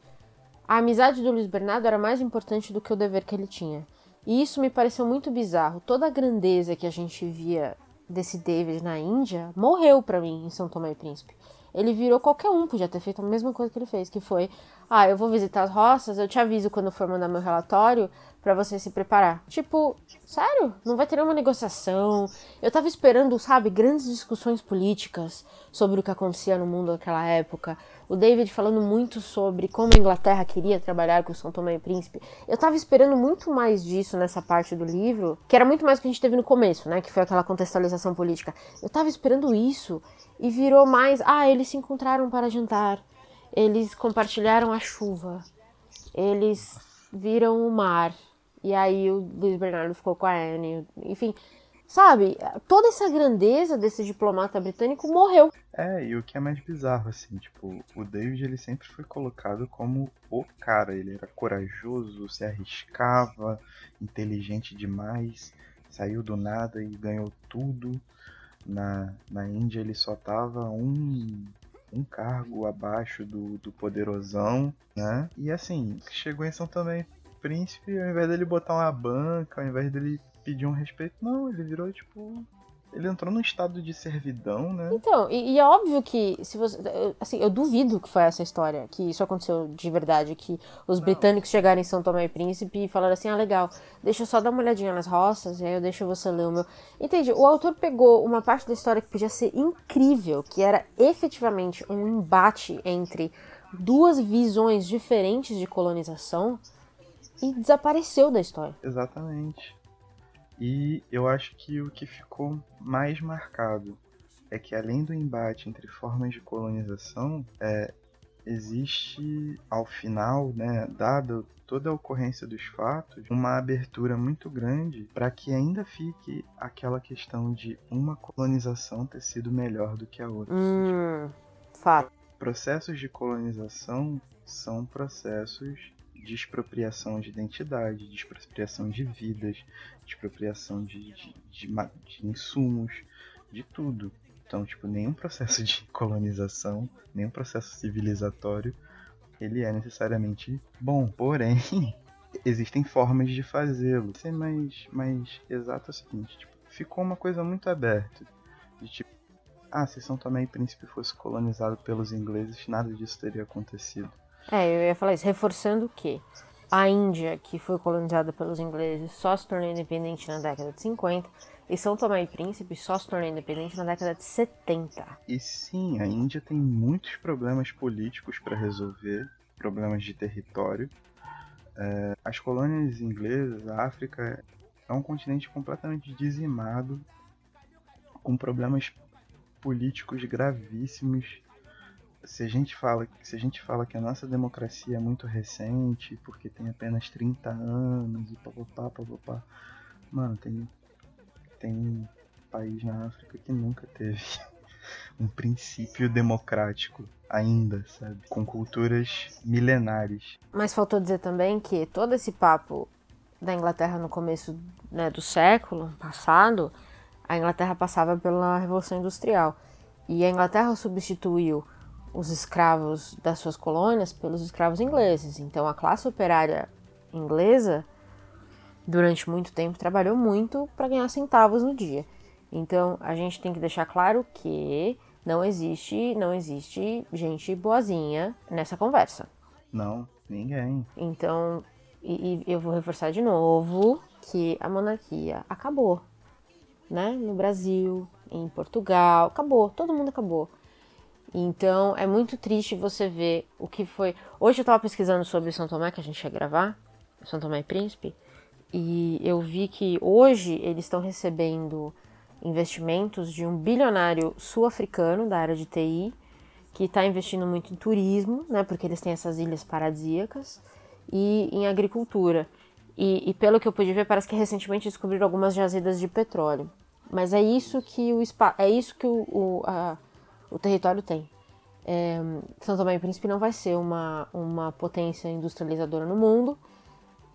Speaker 1: a amizade do Luiz Bernardo era mais importante do que o dever que ele tinha. E isso me pareceu muito bizarro. Toda a grandeza que a gente via desse David na Índia morreu para mim em São Tomé e Príncipe. Ele virou qualquer um, podia ter feito a mesma coisa que ele fez, que foi: ah, eu vou visitar as roças, eu te aviso quando for mandar meu relatório para você se preparar. Tipo, sério? Não vai ter nenhuma negociação. Eu tava esperando, sabe, grandes discussões políticas sobre o que acontecia no mundo naquela época. O David falando muito sobre como a Inglaterra queria trabalhar com São Tomé e Príncipe. Eu tava esperando muito mais disso nessa parte do livro, que era muito mais do que a gente teve no começo, né? Que foi aquela contextualização política. Eu tava esperando isso e virou mais, ah, eles se encontraram para jantar, eles compartilharam a chuva, eles viram o mar, e aí o Luiz Bernardo ficou com a Anne, enfim, sabe, toda essa grandeza desse diplomata britânico morreu.
Speaker 2: É, e o que é mais bizarro, assim, tipo, o David ele sempre foi colocado como o cara, ele era corajoso, se arriscava, inteligente demais, saiu do nada e ganhou tudo na, na Índia ele só tava um, um cargo abaixo do, do poderosão, né? E assim, chegou em São Tomé Príncipe, ao invés dele botar uma banca, ao invés dele pedir um respeito, não, ele virou tipo ele entrou num estado de servidão, né?
Speaker 1: Então, e, e, é óbvio que se você, assim, eu duvido que foi essa história, que isso aconteceu de verdade, que os Não. britânicos chegaram em São Tomé e Príncipe e falaram assim: "Ah, legal, deixa eu só dar uma olhadinha nas roças e aí eu deixo você ler o meu". Entende? O autor pegou uma parte da história que podia ser incrível, que era efetivamente um embate entre duas visões diferentes de colonização e desapareceu da história.
Speaker 2: Exatamente. E eu acho que o que ficou mais marcado é que além do embate entre formas de colonização, é, existe ao final, né, dada toda a ocorrência dos fatos, uma abertura muito grande para que ainda fique aquela questão de uma colonização ter sido melhor do que a outra.
Speaker 1: Hum, fato.
Speaker 2: Processos de colonização são processos de expropriação de identidade, de expropriação de vidas, de expropriação de, de, de, de insumos, de tudo. Então, tipo, nenhum processo de [LAUGHS] colonização, nenhum processo civilizatório, ele é necessariamente bom. Porém, [LAUGHS] existem formas de fazê-lo. Ser mais, mais exato é o seguinte, tipo, ficou uma coisa muito aberta. De tipo, ah, se São Tomé e Príncipe fosse colonizado pelos ingleses, nada disso teria acontecido.
Speaker 1: É, eu ia falar isso, reforçando que a Índia, que foi colonizada pelos ingleses, só se tornou independente na década de 50, e São Tomé e Príncipe só se tornou independente na década de 70.
Speaker 2: E sim, a Índia tem muitos problemas políticos para resolver, problemas de território. É, as colônias inglesas, a África é um continente completamente dizimado, com problemas políticos gravíssimos. Se a gente fala, se a gente fala que a nossa democracia é muito recente, porque tem apenas 30 anos e papapá, papapá. Mano, tem tem país na África que nunca teve [LAUGHS] um princípio democrático ainda, sabe? Com culturas milenares.
Speaker 1: Mas faltou dizer também que todo esse papo da Inglaterra no começo né, do século passado, a Inglaterra passava pela Revolução Industrial. E a Inglaterra substituiu os escravos das suas colônias pelos escravos ingleses. Então a classe operária inglesa, durante muito tempo, trabalhou muito para ganhar centavos no dia. Então a gente tem que deixar claro que não existe, não existe gente boazinha nessa conversa.
Speaker 2: Não, ninguém.
Speaker 1: Então, e, e eu vou reforçar de novo que a monarquia acabou, né? No Brasil, em Portugal, acabou, todo mundo acabou. Então é muito triste você ver o que foi. Hoje eu estava pesquisando sobre São Tomé, que a gente ia gravar, São Tomé e Príncipe, e eu vi que hoje eles estão recebendo investimentos de um bilionário sul-africano da área de TI, que está investindo muito em turismo, né, porque eles têm essas ilhas paradisíacas, e em agricultura. E, e, pelo que eu pude ver, parece que recentemente descobriram algumas jazidas de petróleo. Mas é isso que o é isso que o, o, a, o território tem. É, São Tomé e Príncipe não vai ser uma, uma potência industrializadora no mundo,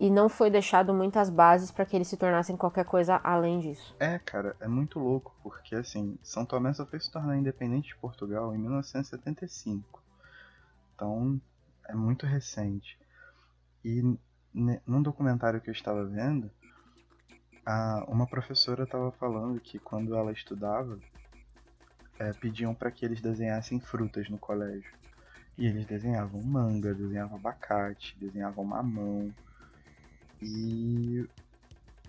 Speaker 1: e não foi deixado muitas bases para que eles se tornassem qualquer coisa além disso.
Speaker 2: É, cara, é muito louco, porque assim, São Tomé só foi se tornar independente de Portugal em 1975. Então, é muito recente. E num documentário que eu estava vendo, a, uma professora estava falando que quando ela estudava, é, pediam para que eles desenhassem frutas no colégio. E eles desenhavam manga, desenhavam abacate, desenhavam mamão, e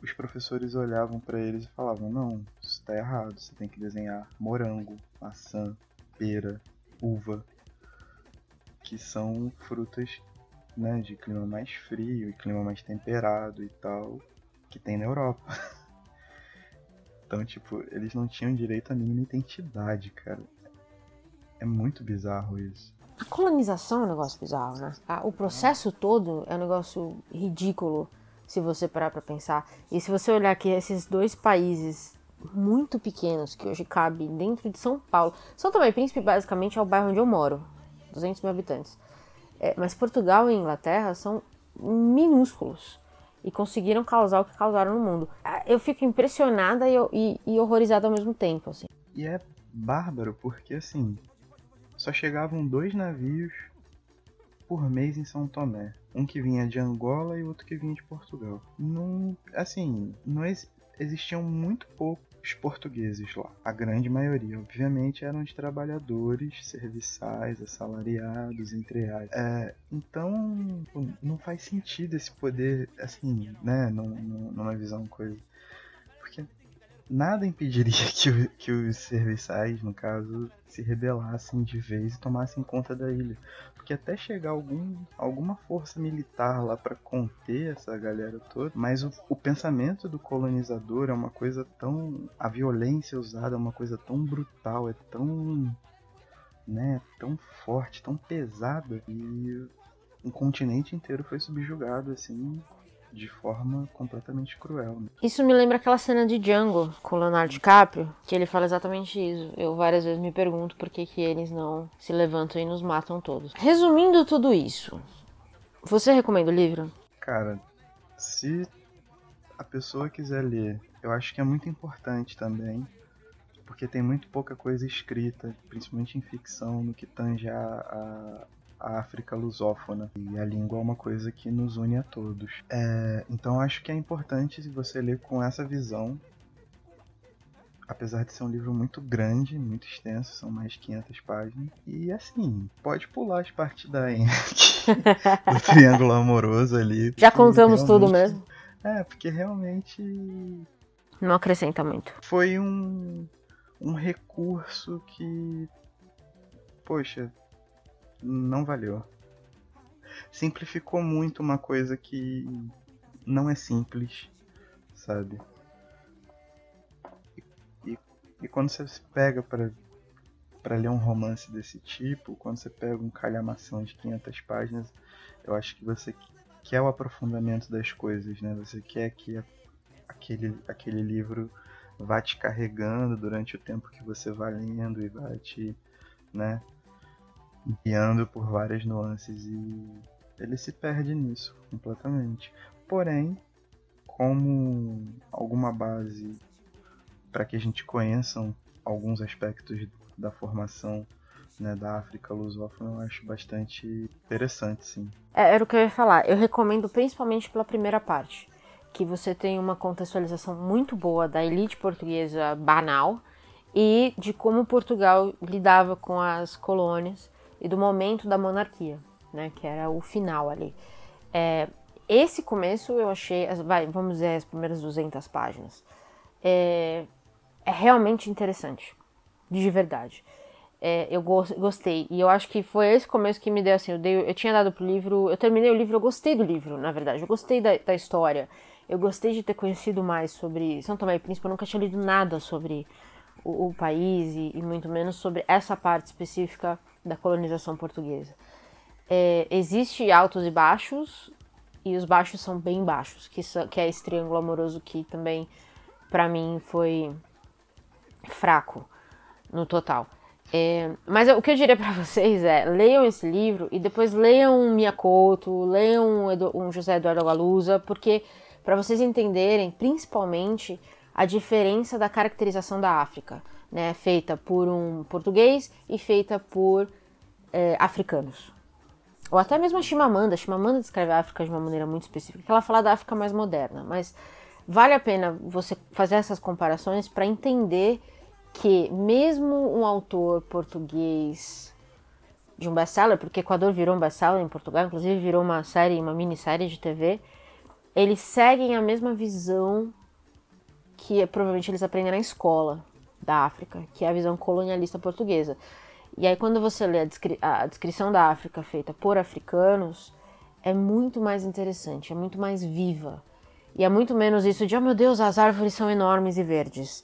Speaker 2: os professores olhavam para eles e falavam: Não, isso está errado, você tem que desenhar morango, maçã, pera, uva, que são frutas né, de clima mais frio e clima mais temperado e tal, que tem na Europa. [LAUGHS] então, tipo, eles não tinham direito a mínima identidade, cara. É muito bizarro isso.
Speaker 1: A colonização é um negócio bizarro, né? O processo todo é um negócio ridículo se você parar para pensar. E se você olhar que esses dois países muito pequenos que hoje cabem dentro de São Paulo, São Tomé e Príncipe basicamente é o bairro onde eu moro, 200 mil habitantes. É, mas Portugal e Inglaterra são minúsculos e conseguiram causar o que causaram no mundo. Ah, eu fico impressionada e, e, e horrorizada ao mesmo tempo, assim.
Speaker 2: E é bárbaro porque assim só chegavam dois navios por mês em São Tomé. Um que vinha de Angola e outro que vinha de Portugal. Não, assim, não ex existiam muito poucos portugueses lá. A grande maioria, obviamente, eram de trabalhadores, serviçais, assalariados, entre aspas. É, então, não faz sentido esse poder, assim, né, numa visão coisa. Nada impediria [LAUGHS] que, que os serviçais, no caso, se rebelassem de vez e tomassem conta da ilha. Porque até chegar algum, alguma força militar lá para conter essa galera toda, mas o, o pensamento do colonizador é uma coisa tão. A violência usada é uma coisa tão brutal, é tão. né, tão forte, tão pesada. E um continente inteiro foi subjugado assim de forma completamente cruel. Né?
Speaker 1: Isso me lembra aquela cena de Django com o Leonardo DiCaprio, que ele fala exatamente isso. Eu várias vezes me pergunto por que, que eles não se levantam e nos matam todos. Resumindo tudo isso, você recomenda o livro?
Speaker 2: Cara, se a pessoa quiser ler, eu acho que é muito importante também, porque tem muito pouca coisa escrita, principalmente em ficção, no que tange a, a a África lusófona. E a língua é uma coisa que nos une a todos. É, então acho que é importante você ler com essa visão. apesar de ser um livro muito grande, muito extenso, são mais de 500 páginas. E assim, pode pular as partes da [LAUGHS] do triângulo amoroso ali.
Speaker 1: Já contamos tudo mesmo.
Speaker 2: É, porque realmente.
Speaker 1: Não acrescenta muito.
Speaker 2: Foi um, um recurso que. Poxa, não valeu. Simplificou muito uma coisa que não é simples, sabe? E, e quando você se pega para para ler um romance desse tipo, quando você pega um calhamação de 500 páginas, eu acho que você quer o aprofundamento das coisas, né? Você quer que aquele, aquele livro vá te carregando durante o tempo que você vai lendo e vai te, né, guiando por várias nuances e ele se perde nisso completamente. Porém, como alguma base para que a gente conheça alguns aspectos da formação né, da África lusófona, eu acho bastante interessante, sim.
Speaker 1: É, era o que eu ia falar. Eu recomendo principalmente pela primeira parte, que você tem uma contextualização muito boa da elite portuguesa banal e de como Portugal lidava com as colônias e do momento da monarquia, né, que era o final ali. É, esse começo eu achei, vai, vamos dizer, as primeiras 200 páginas, é, é realmente interessante, de verdade. É, eu gostei, e eu acho que foi esse começo que me deu assim, eu, dei, eu tinha dado pro livro, eu terminei o livro, eu gostei do livro, na verdade, eu gostei da, da história, eu gostei de ter conhecido mais sobre São Tomé e Príncipe, eu nunca tinha lido nada sobre o, o país e, e muito menos sobre essa parte específica da colonização portuguesa. É, existe altos e baixos, e os baixos são bem baixos, que, que é esse triângulo amoroso que também, para mim, foi fraco no total. É, mas o que eu diria para [LAUGHS] vocês é, leiam esse livro e depois leiam um Miyakoto, leiam um, um José Eduardo Galusa, porque para vocês entenderem, principalmente, a diferença da caracterização da África, né, feita por um português e feita por é, africanos. Ou até mesmo a Chimamanda. A Chimamanda descreve a África de uma maneira muito específica. Ela fala da África mais moderna, mas vale a pena você fazer essas comparações para entender que mesmo um autor português de um best-seller, porque Equador virou um best-seller em Portugal, inclusive virou uma série, uma minissérie de TV, eles seguem a mesma visão que provavelmente eles aprendem na escola da África, que é a visão colonialista portuguesa. E aí, quando você lê a, descri a descrição da África feita por africanos, é muito mais interessante, é muito mais viva. E é muito menos isso de, oh meu Deus, as árvores são enormes e verdes.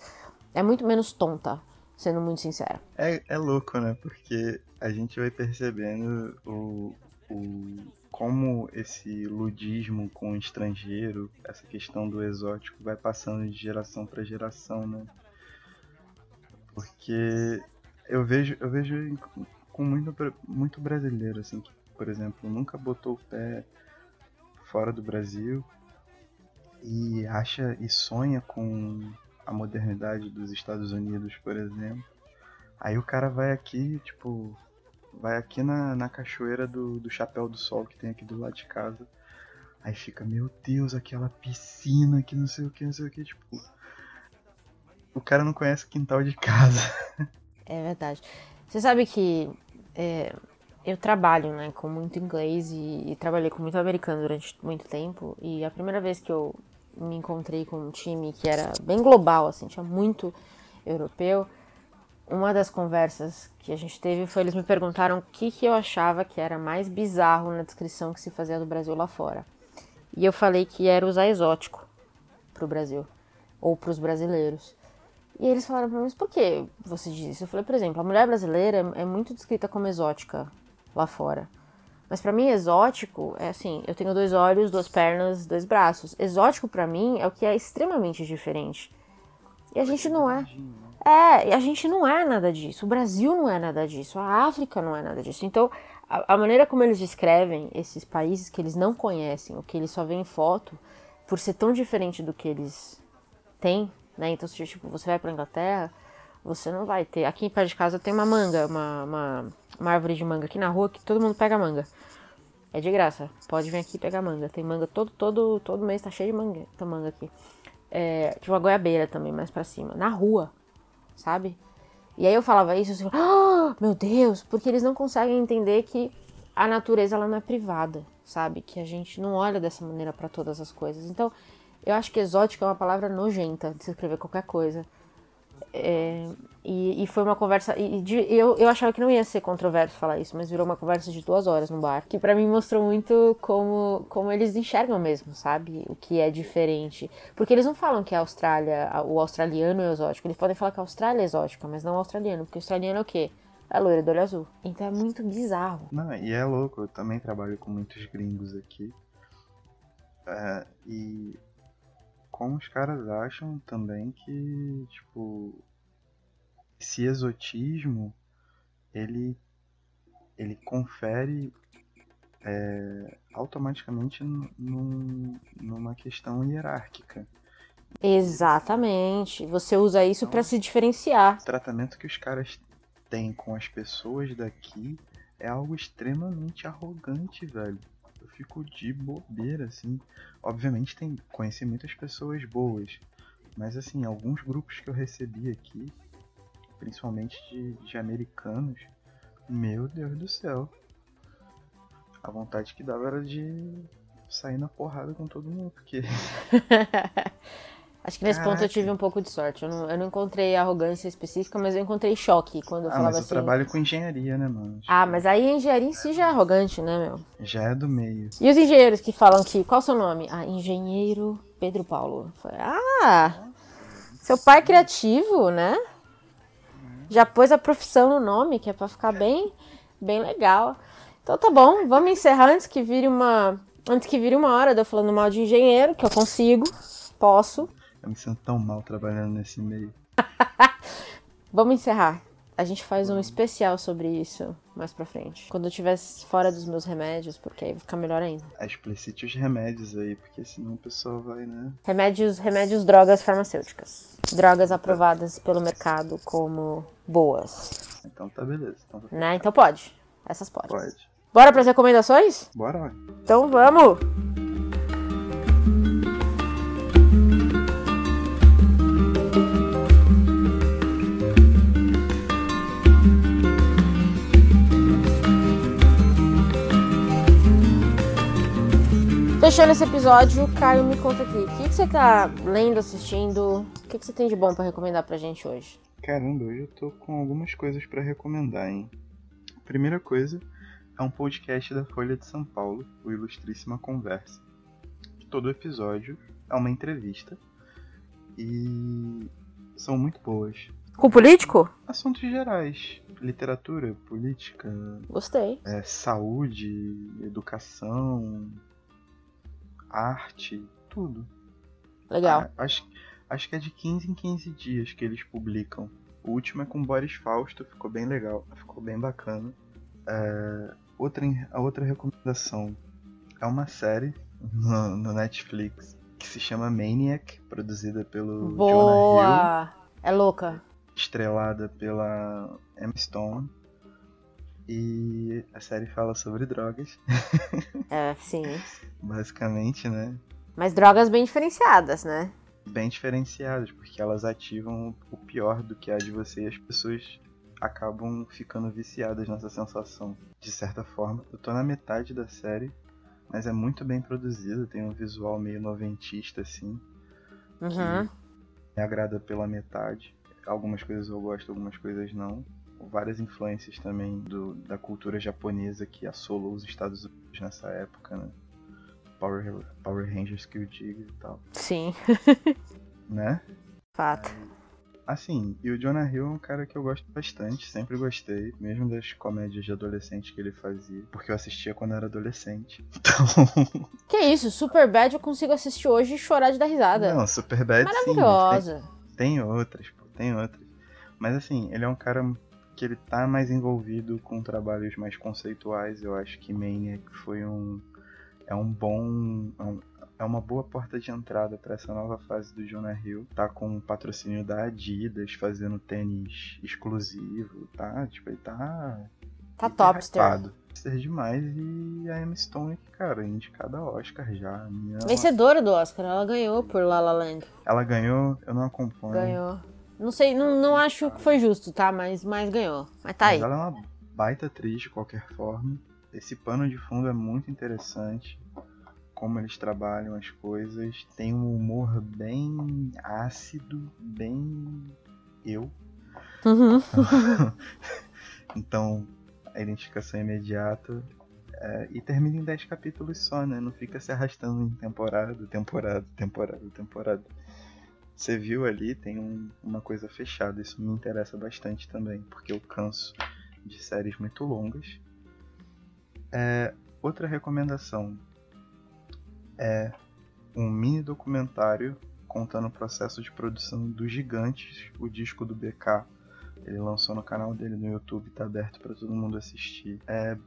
Speaker 1: É muito menos tonta, sendo muito sincera.
Speaker 2: É, é louco, né? Porque a gente vai percebendo o, o, como esse ludismo com o estrangeiro, essa questão do exótico, vai passando de geração para geração, né? Porque eu vejo, eu vejo com muito, muito brasileiro, assim, que, por exemplo, nunca botou o pé fora do Brasil e acha e sonha com a modernidade dos Estados Unidos, por exemplo. Aí o cara vai aqui, tipo, vai aqui na, na cachoeira do, do Chapéu do Sol que tem aqui do lado de casa. Aí fica, meu Deus, aquela piscina que não sei o que, não sei o que, tipo. O cara não conhece o quintal de casa. [LAUGHS]
Speaker 1: É verdade. Você sabe que é, eu trabalho né, com muito inglês e, e, trabalhei com muito americano durante muito tempo. E a primeira vez que eu me encontrei com um time que era bem global, assim, tinha muito europeu. Uma das conversas que a gente teve foi eles me perguntaram o que, que eu achava que era mais bizarro na descrição que se fazia do Brasil lá fora. E eu falei que era usar exótico pro Brasil, ou pros brasileiros. E eles falaram pra mim, mas por que você diz isso? Eu falei, por exemplo, a mulher brasileira é muito descrita como exótica lá fora. Mas para mim, exótico é assim: eu tenho dois olhos, duas pernas, dois braços. Exótico para mim é o que é extremamente diferente. E a gente não é. É, e a gente não é nada disso. O Brasil não é nada disso. A África não é nada disso. Então, a, a maneira como eles descrevem esses países que eles não conhecem, o que eles só veem em foto, por ser tão diferente do que eles têm né? Então, se tipo, você vai pra Inglaterra, você não vai ter. Aqui perto de casa tem uma manga, uma, uma, uma árvore de manga aqui na rua que todo mundo pega manga. É de graça. Pode vir aqui pegar manga. Tem manga todo, todo, todo mês, tá cheio de manga, tá manga aqui. É, tipo uma goiabeira também, mais pra cima. Na rua. sabe? E aí eu falava isso, assim, oh, meu Deus, porque eles não conseguem entender que a natureza ela não é privada, sabe? Que a gente não olha dessa maneira para todas as coisas. Então, eu acho que exótico é uma palavra nojenta de se escrever qualquer coisa. É, e, e, foi uma conversa. E de, eu, eu achava que não ia ser controverso falar isso, mas virou uma conversa de duas horas no bar. Que para mim mostrou muito como, como eles enxergam mesmo, sabe? O que é diferente. Porque eles não falam que a Austrália, o australiano é exótico. Eles podem falar que a Austrália é exótica, mas não o australiano. Porque o australiano é o quê? É loira do olho azul. Então é muito bizarro.
Speaker 2: Não, e é louco. Eu também trabalho com muitos gringos aqui. É, e como os caras acham também que, tipo, esse exotismo ele, ele confere é, automaticamente num, numa questão hierárquica.
Speaker 1: Exatamente. Você usa isso então, para se diferenciar.
Speaker 2: O tratamento que os caras têm com as pessoas daqui é algo extremamente arrogante, velho fico de bobeira, assim. Obviamente tem conheci muitas pessoas boas, mas assim, alguns grupos que eu recebi aqui, principalmente de, de americanos, meu Deus do céu. A vontade que dava era de sair na porrada com todo mundo, porque [LAUGHS]
Speaker 1: Acho que nesse Caraca. ponto eu tive um pouco de sorte. Eu não, eu não encontrei arrogância específica, mas eu encontrei choque quando eu
Speaker 2: ah,
Speaker 1: falava
Speaker 2: mas eu
Speaker 1: assim.
Speaker 2: trabalho com engenharia, né, mano?
Speaker 1: Ah, mas aí a engenharia em si já é arrogante, né, meu?
Speaker 2: Já é do meio.
Speaker 1: E os engenheiros que falam que. Qual o seu nome? Ah, engenheiro Pedro Paulo. Falei, ah! Seu pai é criativo, né? Já pôs a profissão no nome, que é pra ficar bem, bem legal. Então tá bom, vamos encerrar antes que vire uma. Antes que vire uma hora de eu falando mal de engenheiro, que eu consigo, posso.
Speaker 2: Eu me sinto tão mal trabalhando nesse meio. [LAUGHS]
Speaker 1: Vamos encerrar. A gente faz um especial sobre isso mais pra frente. Quando eu estiver fora dos meus remédios, porque aí vai ficar melhor ainda.
Speaker 2: É, explicite os remédios aí, porque senão o pessoal vai, né?
Speaker 1: Remédios, remédios, drogas farmacêuticas. Drogas aprovadas pelo mercado como boas.
Speaker 2: Então tá beleza. Então, tá
Speaker 1: né? então pode. Essas pode.
Speaker 2: Pode.
Speaker 1: Bora pras recomendações?
Speaker 2: Bora.
Speaker 1: Então vamos! Fechando esse episódio, Caio, me conta aqui. O que, que você tá lendo, assistindo? O que, que você tem de bom para recomendar pra gente hoje?
Speaker 2: Caramba, hoje eu tô com algumas coisas para recomendar, hein? Primeira coisa é um podcast da Folha de São Paulo, o Ilustríssima Conversa. Todo episódio é uma entrevista e são muito boas.
Speaker 1: Com político?
Speaker 2: Assuntos gerais. Literatura, política.
Speaker 1: Gostei.
Speaker 2: É, saúde, educação, arte, tudo.
Speaker 1: Legal.
Speaker 2: Ah, acho, acho que é de 15 em 15 dias que eles publicam. O último é com Boris Fausto, ficou bem legal, ficou bem bacana. É, outra, a outra recomendação é uma série no, no, Netflix que se chama Maniac, produzida pelo
Speaker 1: Boa.
Speaker 2: Jonah Hill.
Speaker 1: É louca.
Speaker 2: Estrelada pela Emma Stone. E a série fala sobre drogas. [LAUGHS]
Speaker 1: É, sim.
Speaker 2: Basicamente, né?
Speaker 1: Mas drogas bem diferenciadas, né?
Speaker 2: Bem diferenciadas, porque elas ativam o pior do que há de você e as pessoas acabam ficando viciadas nessa sensação. De certa forma, eu tô na metade da série, mas é muito bem produzida, tem um visual meio noventista assim.
Speaker 1: Uhum.
Speaker 2: me agrada pela metade. Algumas coisas eu gosto, algumas coisas não várias influências também do, da cultura japonesa que assolou os Estados Unidos nessa época, né? Power, Power Rangers que eu digo e tal.
Speaker 1: Sim.
Speaker 2: né?
Speaker 1: Fato.
Speaker 2: Assim, e o Jonah Hill é um cara que eu gosto bastante, sempre gostei, mesmo das comédias de adolescente que ele fazia, porque eu assistia quando era adolescente. [LAUGHS] Então.
Speaker 1: Que isso, Super Bad eu consigo assistir hoje e chorar de dar risada.
Speaker 2: Não, Super Bad
Speaker 1: Maravilhosa.
Speaker 2: sim. Tem, tem outras, pô, tem outras. Mas assim, ele é um cara que ele tá mais envolvido com trabalhos mais conceituais. Eu acho que Maniac foi um é um bom é, é uma boa porta de entrada para essa nova fase do Jonah Hill. Tá com o patrocínio da Adidas, fazendo tênis exclusivo, tá? Tipo, ele tá
Speaker 1: tá topster.
Speaker 2: Topster demais e a Emma Stone, cara, indicada ao Oscar já.
Speaker 1: Minha... Vencedora do Oscar, ela ganhou por La La Land.
Speaker 2: Ela ganhou, eu não acompanho.
Speaker 1: Ganhou. Não sei, não, não acho que foi justo, tá? Mas, mas ganhou. Mas tá
Speaker 2: Mas
Speaker 1: aí.
Speaker 2: ela é uma baita atriz de qualquer forma. Esse pano de fundo é muito interessante. Como eles trabalham as coisas. Tem um humor bem ácido, bem eu.
Speaker 1: Uhum. [LAUGHS]
Speaker 2: Então, a identificação imediata. é, e termina em 10 capítulos só, né? Não fica se arrastando em temporada, temporada, temporada, temporada. Você viu ali, tem um- uma coisa fechada. Isso me interessa bastante também, porque eu canso de séries muito longas. É, outra recomendação é um mini documentário contando o processo de produção dos Gigantes, o disco do BK. Ele lançou no canal dele no YouTube, tá aberto para todo mundo assistir. É,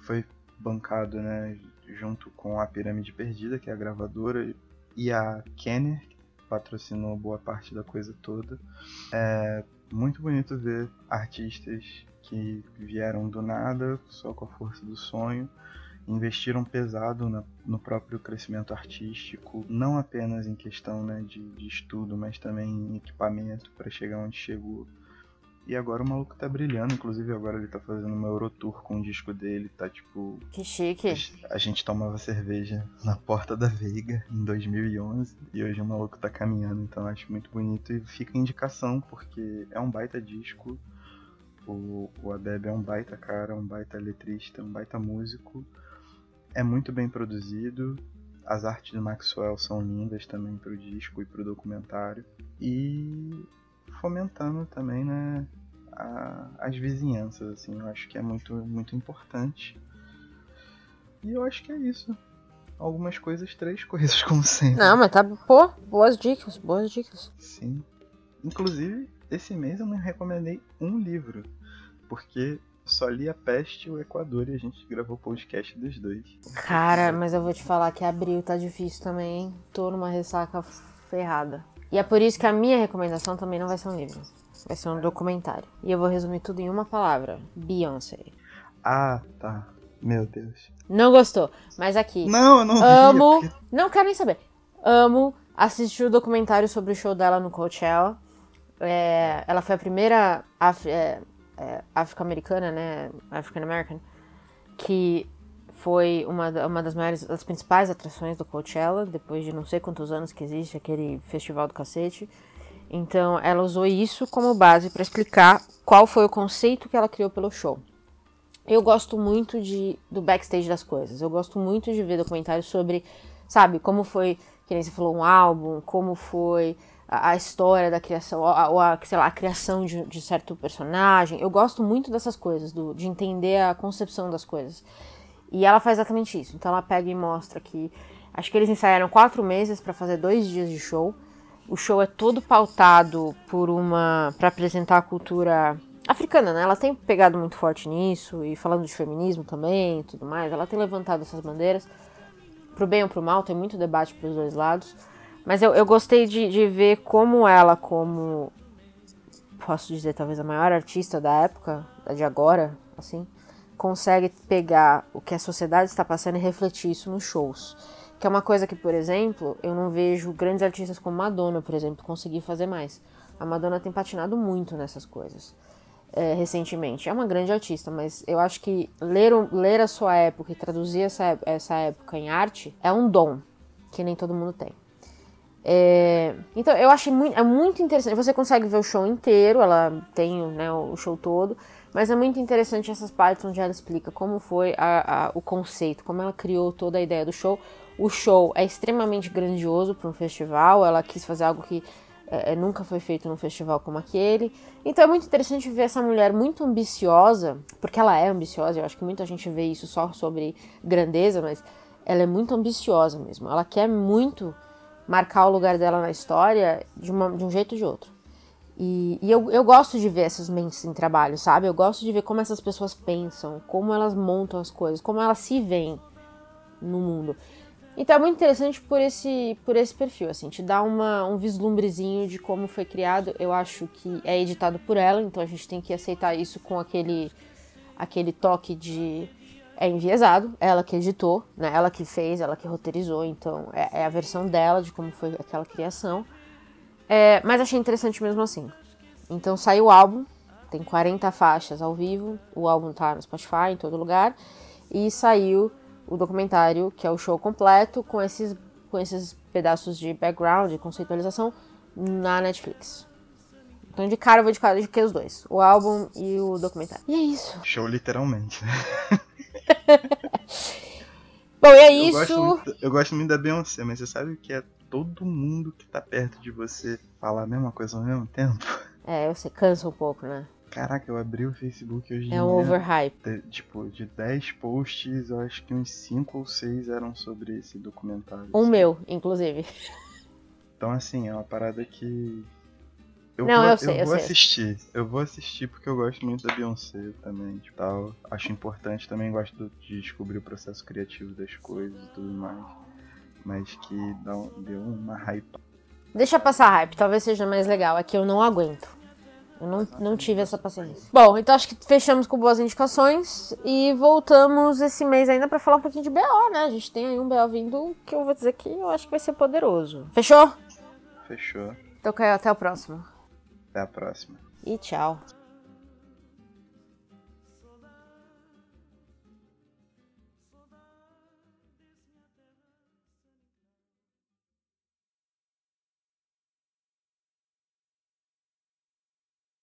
Speaker 2: foi bancado, né, junto com a Pirâmide Perdida, que é a gravadora, e a Kenner, patrocinou boa parte da coisa toda. É muito bonito ver artistas que vieram do nada, só com a força do sonho, investiram pesado na- no próprio crescimento artístico, não apenas em questão né, de, de estudo, mas também em equipamento para chegar onde chegou. E agora o maluco tá brilhando, inclusive agora ele tá fazendo uma Eurotour com o disco dele, tá tipo.
Speaker 1: Que chique.
Speaker 2: A gente tomava cerveja na porta da Veiga em 2011 e hoje o maluco tá caminhando, então eu acho muito bonito e fica indicação porque é um baita disco. O, o Abebe é um baita cara, um baita letrista, um baita músico. É muito bem produzido. As artes do Maxwell são lindas também pro disco e pro documentário. E fomentando também, né, a- as vizinhanças, assim, eu acho que é muito, muito importante. E eu acho que é isso. Algumas coisas, três [LAUGHS] coisas, como sempre.
Speaker 1: Não, mas tá. Pô, boas dicas, boas dicas.
Speaker 2: Sim. Inclusive, esse mês eu não recomendei um livro. Porque só li A Peste e o Equador e a gente gravou podcast dos dois.
Speaker 1: Cara, mas eu vou te falar que abril tá difícil também, hein? Tô numa ressaca ferrada. E é por isso que a minha recomendação também não vai ser um livro. Vai ser um documentário. E eu vou resumir tudo em uma palavra: Beyoncé.
Speaker 2: Ah, tá. Meu Deus.
Speaker 1: Não gostou, mas aqui.
Speaker 2: Não, eu não.
Speaker 1: Amo.
Speaker 2: porque-
Speaker 1: Não quero nem saber. Amo assistir o documentário sobre o show dela no Coachella. É, ela foi a primeira af- é, é, afro-americana, né? African American, que foi uma, uma das maiores, das principais atrações do Coachella, depois de não sei quantos anos que existe aquele festival do cacete. Então, ela usou isso como base para explicar qual foi o conceito que ela criou pelo show. Eu gosto muito de, do backstage das coisas. Eu gosto muito de ver documentários sobre, sabe, como foi, que nem você falou, um álbum, como foi a, a história da criação, ou a, ou a, sei lá, a criação de, de certo personagem. Eu gosto muito dessas coisas, do, de entender a concepção das coisas. E ela faz exatamente isso. Então ela pega e mostra que. Acho que eles ensaiaram quatro meses para fazer dois dias de show. O show é todo pautado por uma. para apresentar a cultura africana, né? Ela tem pegado muito forte nisso e falando de feminismo também e tudo mais. Ela tem levantado essas bandeiras. Pro bem ou pro mal, tem muito debate pros dois lados. Mas eu, eu gostei de, de ver como ela, como. Posso dizer, talvez a maior artista da época, de agora, assim, consegue pegar o que a sociedade está passando e refletir isso nos shows. Que é uma coisa que, por exemplo, eu não vejo grandes artistas como Madonna, por exemplo, conseguir fazer mais. A Madonna tem patinado muito nessas coisas é, recentemente. É uma grande artista, mas eu acho que ler, ler a sua época e traduzir essa, essa época em arte é um dom que nem todo mundo tem. É, então eu achei muito, é muito interessante. Você consegue ver o show inteiro, ela tem né, o show todo, mas é muito interessante essas partes onde ela explica como foi a- a- o conceito, como ela criou toda a ideia do show. O show é extremamente grandioso para um festival, ela quis fazer algo que é, é, nunca foi feito num festival como aquele. Então é muito interessante ver essa mulher muito ambiciosa, porque ela é ambiciosa, eu acho que muita gente vê isso só sobre grandeza, mas ela é muito ambiciosa mesmo. Ela quer muito marcar o lugar dela na história de, uma- de um jeito ou de outro. E, e eu, eu gosto de ver essas mentes em trabalho, sabe? Eu gosto de ver como essas pessoas pensam, como elas montam as coisas, como elas se veem no mundo. Então é muito interessante por esse, por esse perfil, assim, te dá uma, um vislumbrezinho de como foi criado. Eu acho que é editado por ela, então a gente tem que aceitar isso com aquele, aquele toque de é enviesado, ela que editou, né? Ela que fez, ela que roteirizou, então é, é a versão dela de como foi aquela criação. É, mas achei interessante mesmo assim. Então saiu o álbum, tem 40 faixas ao vivo, o álbum tá no Spotify, em todo lugar, e saiu o documentário, que é o show completo, com esses, com esses pedaços de background, de conceitualização, na Netflix. Então de cara eu vou de cara de que os dois, o álbum e o documentário. E é isso.
Speaker 2: Show literalmente, né? [LAUGHS]
Speaker 1: Bom, e é
Speaker 2: Eu
Speaker 1: isso.
Speaker 2: gosto, muito, eu gosto muito da Beyoncé, mas você sabe que é todo mundo que tá perto de você falar a mesma coisa ao mesmo tempo?
Speaker 1: É, você cansa um pouco, né?
Speaker 2: Caraca, eu abri o Facebook hoje
Speaker 1: É um overhype.
Speaker 2: de, tipo, de 10 posts, eu acho que uns 5 ou 6 eram sobre esse documentário.
Speaker 1: Um meu, inclusive.
Speaker 2: Então, assim, é uma parada que. Eu
Speaker 1: Não,
Speaker 2: vou,
Speaker 1: eu sei, eu
Speaker 2: vou
Speaker 1: sei.
Speaker 2: assistir. Eu vou assistir porque eu gosto muito da Beyoncé também. Tipo, tal. Acho importante também, gosto de descobrir o processo criativo das coisas e tudo mais. Mas que deu uma hype.
Speaker 1: Deixa passar hype, talvez seja mais legal. É que eu não aguento. Eu não, não tive essa paciência. Bom, então acho que fechamos com boas indicações e voltamos esse mês ainda pra falar um pouquinho de BO, né? A gente tem aí um BO vindo que eu vou dizer que eu acho que vai ser poderoso. Fechou?
Speaker 2: Fechou.
Speaker 1: Então, Caio, até o próximo.
Speaker 2: Até a próxima.
Speaker 1: E tchau.